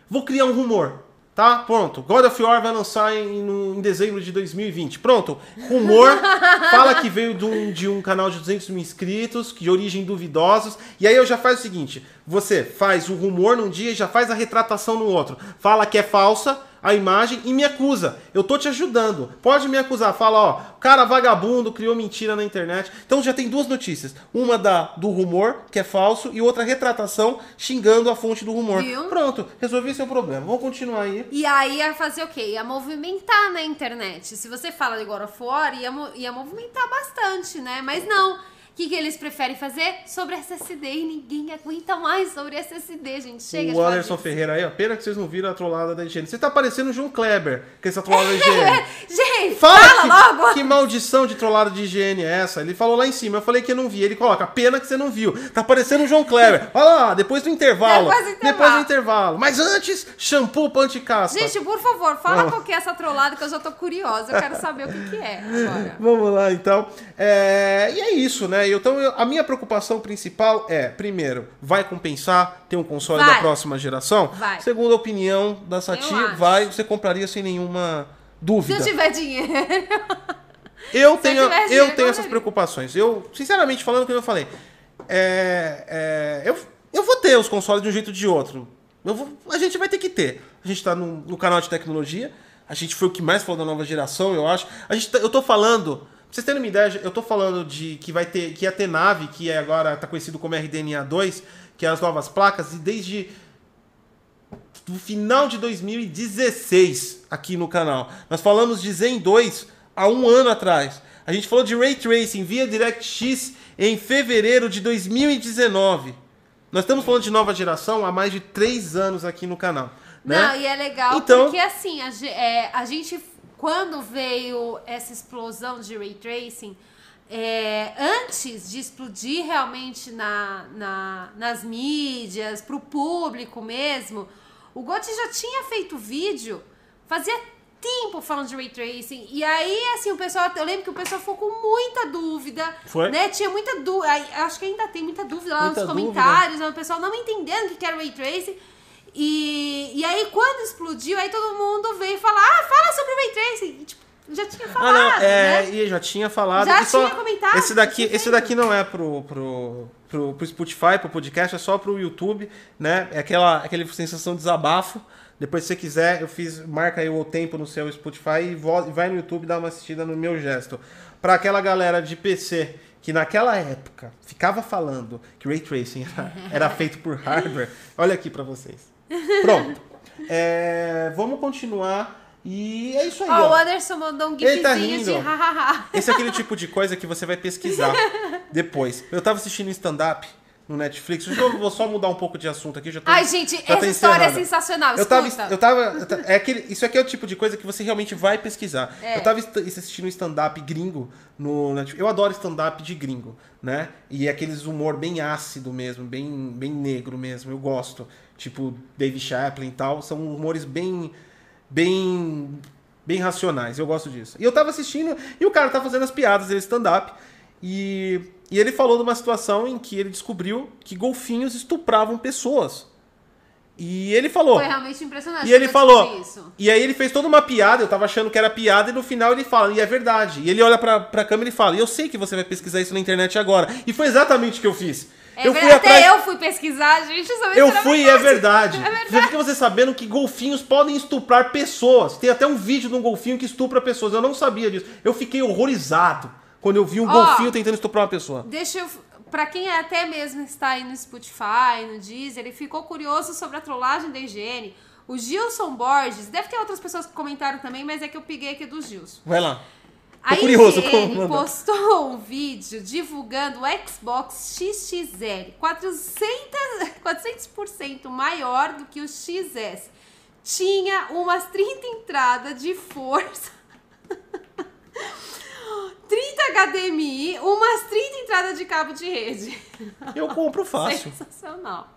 Vou criar um rumor, tá? Pronto. God of War vai lançar em, em dezembro de 2020. Pronto. Rumor. <laughs> fala que veio de um, de um canal de 200 mil inscritos, de origem duvidosos. E aí eu já faço o seguinte: você faz o rumor num dia e já faz a retratação no outro. Fala que é falsa a imagem e me acusa. Eu tô te ajudando. Pode me acusar. Fala, ó, cara vagabundo criou mentira na internet. Então já tem duas notícias. Uma da do rumor, que é falso, e outra retratação xingando a fonte do rumor. Viu? Pronto, resolvi seu problema. Vamos continuar aí. E aí ia fazer o quê? Ia movimentar na internet. Se você fala de God of War, ia, mo- ia movimentar bastante, né? Mas não. O que, que eles preferem fazer? Sobre SSD. E ninguém aguenta mais sobre SSD, gente. Chega o Anderson disso. Ferreira aí, ó. Pena que vocês não viram a trollada da higiene. Você tá parecendo o João Kleber, com essa trollada da <laughs> higiene. Vem, Fala, fala que, logo. que maldição de trollada de higiene é essa? Ele falou lá em cima, eu falei que eu não vi. Ele coloca, pena que você não viu. Tá parecendo o João Kleber. <laughs> Olha lá, depois do intervalo. Depois do intervalo. Depois do intervalo. Mas antes, shampoo anticaspa. Gente, por favor, fala Vamos. qual que é essa trollada que eu já tô curiosa. Eu quero saber o que, que é agora. <laughs> Vamos lá, então. É, E é isso, né? Então, eu- a minha preocupação principal é, primeiro, vai compensar ter um console Vai. da próxima geração? Vai. Segundo a opinião da Sati, vai, você compraria sem nenhuma Se dúvida. eu tiver dinheiro. <laughs> Eu tenho, eu dinheiro, tenho eu essas compraria. preocupações. Eu, sinceramente falando, como eu falei, é, é, eu, eu vou ter os consoles de um jeito ou de outro. Vou- a gente vai ter que ter. A gente tá no, no canal de tecnologia. A gente foi o que mais falou da nova geração, eu acho. A gente tá- eu tô falando. Pra vocês terem uma ideia, eu tô falando de que vai ter. Que ia ter nave, que é agora tá conhecido como RDNA 2, que é as novas placas, e desde do final de 2016 aqui no canal. Nós falamos de Zen 2 há um ano atrás. A gente falou de Ray Tracing via DirectX em fevereiro de 2019. Nós estamos falando de nova geração há mais de três anos aqui no canal. Né? Não, e é legal Então- porque assim, a, é, a gente, quando veio essa explosão de ray tracing, é, antes de explodir realmente na, na- nas mídias, pro público mesmo, o Gotti já tinha feito vídeo, fazia tempo falando de ray tracing. E aí, assim, o pessoal, eu lembro que o pessoal ficou com muita dúvida, Foi? né? Tinha muita dúvida, acho que ainda tem muita dúvida lá Muita nos comentários, né? o pessoal não entendendo o que que era ray tracing. E, e aí, quando explodiu, aí todo mundo veio falar, ah, fala sobre o Ray Tracing. E, tipo, já tinha Ah, falado, não, é, né? e já tinha falado. Já só- tinha comentado, Esse daqui, esse daqui não é pro, pro, pro, pro Spotify, pro podcast, é só pro YouTube, né? É aquela, aquela sensação de desabafo. Depois, se você quiser, eu fiz, marca aí o tempo no seu Spotify e vai no YouTube dar uma assistida no meu gesto. Pra aquela galera de PC que naquela época ficava falando que Ray Tracing <laughs> era, era feito por hardware, olha aqui pra vocês. Pronto. É, vamos continuar. E é isso aí. Ó, ó. o Anderson mandou um tá gifzinho de rindo. hahaha. Esse é aquele tipo de coisa que você vai pesquisar <laughs> depois. Eu tava assistindo um stand-up no Netflix. Eu vou só mudar um pouco de assunto aqui. Já tô, Ai, gente, essa história é encerrando. sensacional. Eu tava, Escuta. eu tava, eu é aquele, isso aqui é o tipo de coisa que você realmente vai pesquisar. É. Eu tava assistindo um stand-up gringo no Netflix. Eu adoro stand-up de gringo, né? E aqueles humor bem ácido mesmo, bem, bem negro mesmo. Eu gosto. Tipo Dave Chaplin e tal. São humores bem, bem, bem racionais. Eu gosto disso. E eu tava assistindo e o cara tá fazendo as piadas dele stand-up. E, e ele falou de uma situação em que ele descobriu que golfinhos estupravam pessoas. E ele falou. Foi realmente impressionante. E ele falou. Isso. E aí ele fez toda uma piada, eu tava achando que era piada, e no final ele fala, e é verdade. E ele olha pra, pra câmera e fala, e eu sei que você vai pesquisar isso na internet agora. E foi exatamente o que eu fiz. É eu verdade, fui atrás. Até eu fui pesquisar, gente, sobre Eu fui é verdade. É verdade. Já fica você sabendo que golfinhos podem estuprar pessoas. Tem até um vídeo de um golfinho que estupra pessoas. Eu não sabia disso. Eu fiquei horrorizado quando eu vi um Ó. golfinho tentando estuprar uma pessoa. Deixa eu. Pra quem até mesmo está aí no Spotify, no Deezer, ele ficou curioso sobre a trollagem da higiene. O Gilson Borges, deve ter outras pessoas que comentaram também, mas é que eu peguei aqui do Gilson. Vai lá. Tô A curioso IGN postou um vídeo divulgando o Xbox XXL 400%, 400 maior do que o XS. Tinha umas 30 entradas de força. <laughs> 30 HDMI, umas 30 entradas de cabo de rede. Eu compro fácil. <laughs> Sensacional.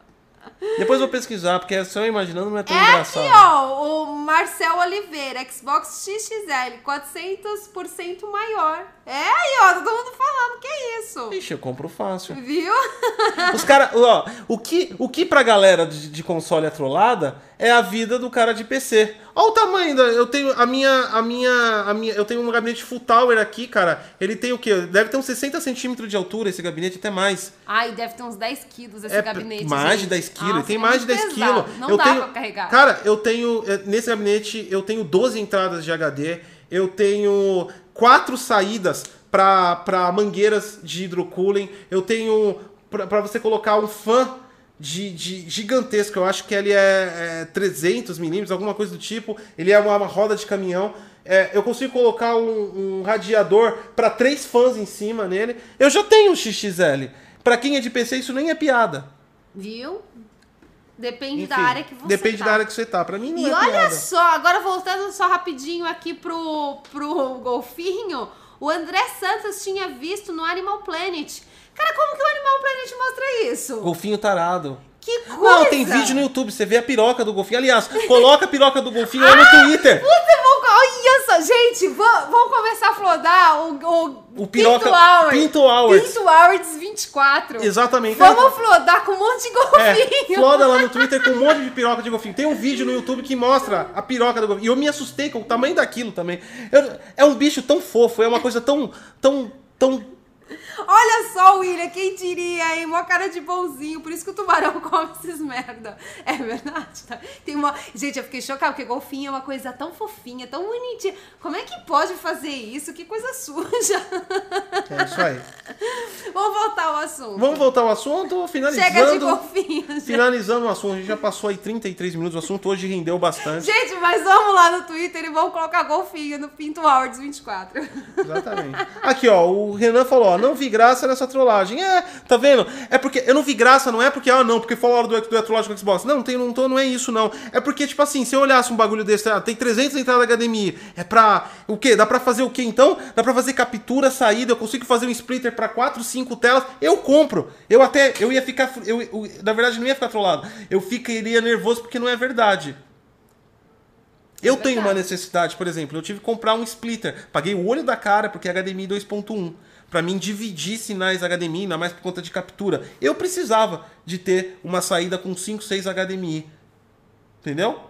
Depois eu vou pesquisar, porque só imaginando não é tão É engraçado. aqui, ó, o Marcel Oliveira, Xbox XXL, 400% maior. É aí, ó, todo mundo falando que é isso. Ixi, eu compro fácil. Viu? Os caras, ó, o que, o que pra galera de, de console é trollada é a vida do cara de PC. Olha o tamanho da. Eu tenho a minha. A minha. A minha. Eu tenho um gabinete full tower aqui, cara. Ele tem o quê? Deve ter uns 60 centímetros de altura esse gabinete, até mais. Ai, deve ter uns 10 quilos esse É, gabinete. mais gente. de 10 quilos, Nossa, tem é mais de muito 10 pesado. quilos. Não eu dá tenho, pra carregar. Cara, eu tenho. eh, Nesse gabinete, eu tenho 12 entradas de HD, eu tenho quatro saídas para mangueiras de hidrocooling, eu tenho. para você colocar um fã de, de gigantesco, eu acho que ele é, é 300 milímetros, alguma coisa do tipo. Ele é uma, uma roda de caminhão. É, eu consigo colocar um, um radiador para três fãs em cima nele. Eu já tenho um XXL. Para quem é de PC, isso nem é piada. Viu? Depende Enfim, da área que você Depende tá. da área que você tá. Pra mim não E é olha piada. só, agora voltando só rapidinho aqui pro, pro golfinho, o André Santos tinha visto no Animal Planet. Cara, como que o Animal Planet mostra isso? Golfinho tarado. Que coisa! Não, tem vídeo no YouTube, você vê a piroca do golfinho. Aliás, coloca a piroca do golfinho aí no Twitter. Puta, vamos, olha só, gente, vamos, começar a flodar o, o, O piroca- Pinto Hours. Pinto Hours. Pinto Hours 24. Exatamente. Vamos flodar com um monte de É, golfinho. floda lá no Twitter com um monte de piroca de golfinho. Tem um vídeo no YouTube que mostra a piroca do golfinho. E eu me assustei com o tamanho daquilo também. Eu- é um bicho tão fofo, é uma coisa tão, tão, tão... Olha só, William, quem diria, hein? Mó cara de bonzinho, por isso que o tubarão <laughs> come esses merda. É verdade, tá? Tem uma... Gente, eu fiquei chocada, porque golfinho é uma coisa tão fofinha, tão bonitinha. Como é que pode fazer isso? Que coisa suja. É isso aí. Vamos voltar ao assunto. Vamos voltar ao assunto, finalizando... Chega de golfinho, gente. Finalizando o assunto, a gente já passou aí 33 minutos, o assunto hoje rendeu bastante. Gente, mas vamos lá no Twitter e vamos colocar golfinho no Pinto Awards 24. Exatamente. Aqui, ó, o Renan falou, ó, não vi graça nessa trollagem. É, tá vendo? É porque eu não vi graça, não é porque, ah, não, porque falaram do, do trollagem com Xbox. Não, não, tem, não, tô, não é isso, não. É porque, tipo assim, se eu olhasse um bagulho desse, ah, tem 300 entradas HDMI, é pra, o quê? Dá pra fazer o quê, então? Dá pra fazer captura, saída, eu consigo fazer um splitter pra 4, 5 telas, eu compro. Eu até, eu ia ficar, eu, eu- na verdade, não ia ficar trollado. Eu ficaria nervoso porque não é verdade. Eu tenho uma necessidade, por exemplo, eu tive que comprar um splitter. Paguei o olho da cara porque é HDMI 2.1. Pra mim dividir sinais HDMI, ainda mais por conta de captura. Eu precisava de ter uma saída com 5, 6 HDMI. Entendeu?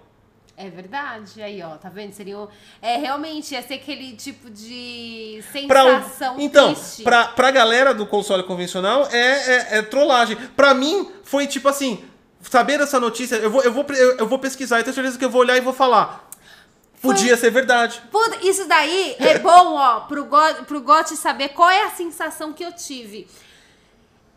É verdade, aí ó, tá vendo? Seria um... É, realmente, ia ser aquele tipo de Pra, o- sensação então, triste. pra, pra galera do console convencional é, é, é trollagem. Pra mim, foi tipo assim: saber essa notícia, eu vou, eu, vou, eu vou pesquisar, eu tenho certeza que eu vou olhar e vou falar. Foi- Podia ser verdade. Isso daí é bom, ó, pro, Go, pro Gotti saber qual é a sensação que eu tive.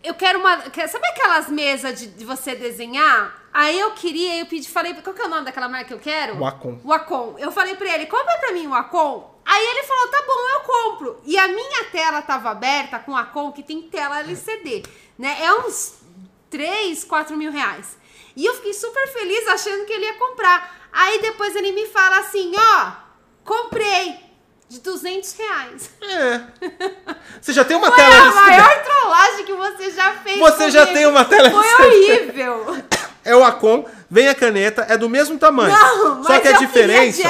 Eu quero uma. Sabe aquelas mesas de, de você desenhar? Aí eu queria, eu pedi, falei, qual que é o nome daquela marca que eu quero? Wacom. Wacom. Eu falei pra ele, compra pra mim o Wacom. Aí ele falou, tá bom, eu compro. E a minha tela tava aberta com a Wacom, que tem tela LCD, né? É uns 3, 4 mil reais. E eu fiquei super feliz achando que ele ia comprar. Aí depois ele me fala assim, ó, comprei de 200 reais. É. Você já tem uma Foi tela a maior trollagem que você já fez Você já tem uma tela Foi horrível. É o Acom, vem a caneta, é do mesmo tamanho. Não, mas Só que a eu diferença.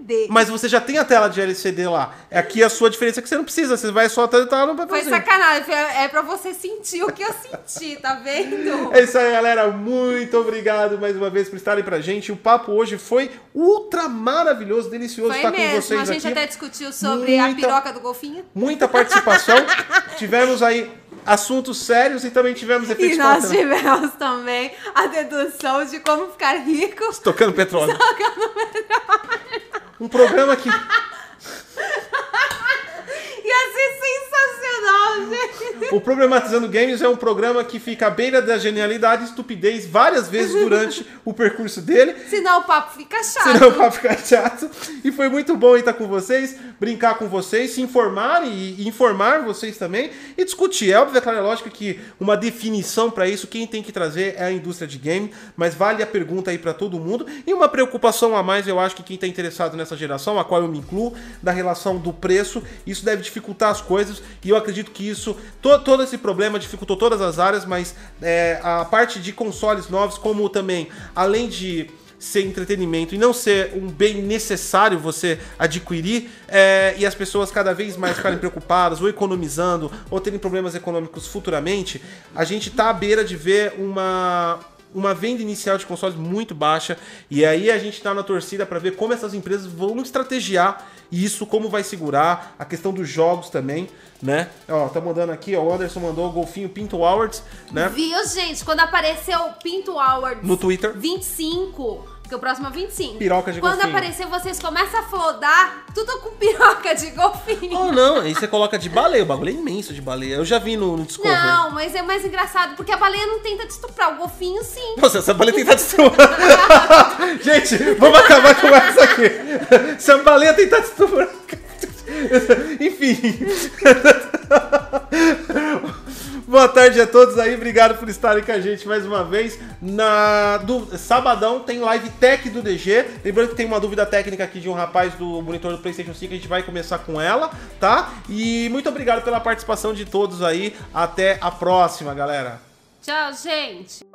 LCD. Mas você já tem a tela de LCD lá. É aqui a sua diferença é que você não precisa, você vai só estar no Foi papelzinho. sacanagem, foi- é pra você sentir o que eu senti, tá vendo? <laughs> É isso aí, galera. Muito obrigado mais uma vez por estarem pra gente. O papo hoje foi ultra maravilhoso, delicioso Foi estar com mesmo, vocês a gente aqui. até discutiu sobre a Muita- piroca do golfinho. Muita participação. <laughs> tivemos aí assuntos sérios e também tivemos E efeitos nós colaterais. tivemos também a dedução de como ficar rico. <laughs> Tocando petróleo. Um programa que <laughs> Ia ser sensacional, gente. O Problematizando Games é um programa que fica à beira da genialidade e estupidez várias vezes durante <laughs> o percurso dele. Senão o papo fica chato. Senão o papo ficar chato. E foi muito bom estar com vocês, brincar com vocês, se informar e, e informar vocês também e discutir. É óbvio, é claro, é lógico que uma definição para isso, quem tem que trazer é a indústria de game, mas vale a pergunta aí para todo mundo. E uma preocupação a mais, eu acho que quem está interessado nessa geração, a qual eu me incluo, da relação do preço, isso deve dificultar as coisas e eu acredito que isso, to, todo esse problema dificultou todas as áreas, mas é, a parte de consoles novos, como também, além de ser entretenimento e não ser um bem necessário você adquirir é, e as pessoas cada vez mais ficarem <coughs> preocupadas ou economizando ou terem problemas econômicos futuramente, a gente tá à beira de ver uma uma venda inicial de consoles muito baixa e aí a gente tá na torcida para ver como essas empresas vão estrategiar isso, como vai segurar, a questão dos jogos também, né? Ó, tá mandando aqui, ó, o Anderson mandou o Golfinho Pinto Awards, né? Viu, gente? Quando apareceu o Pinto Awards No Twitter. 25, porque o próximo é 25. Piroca de Quando golfinho. aparecer, vocês começam a flodar tudo com piroca de golfinho. Oh, não, aí você coloca de baleia, o bagulho é imenso de baleia. Eu já vi no, no Discovery. Não, mas é mais engraçado, porque a baleia não tenta te estuprar, o golfinho sim. Nossa, essa baleia tentar estuprar. <laughs> Gente, vamos acabar com essa aqui. Se a baleia tentar estuprar. Enfim. Boa tarde a todos aí, obrigado por estarem com a gente mais uma vez. Na do sabadão tem live tech do DG. Lembrando que tem uma dúvida técnica aqui de um rapaz do monitor do PlayStation 5, a gente vai começar com ela, tá? E muito obrigado pela participação de todos aí. Até a próxima, galera. Tchau, gente.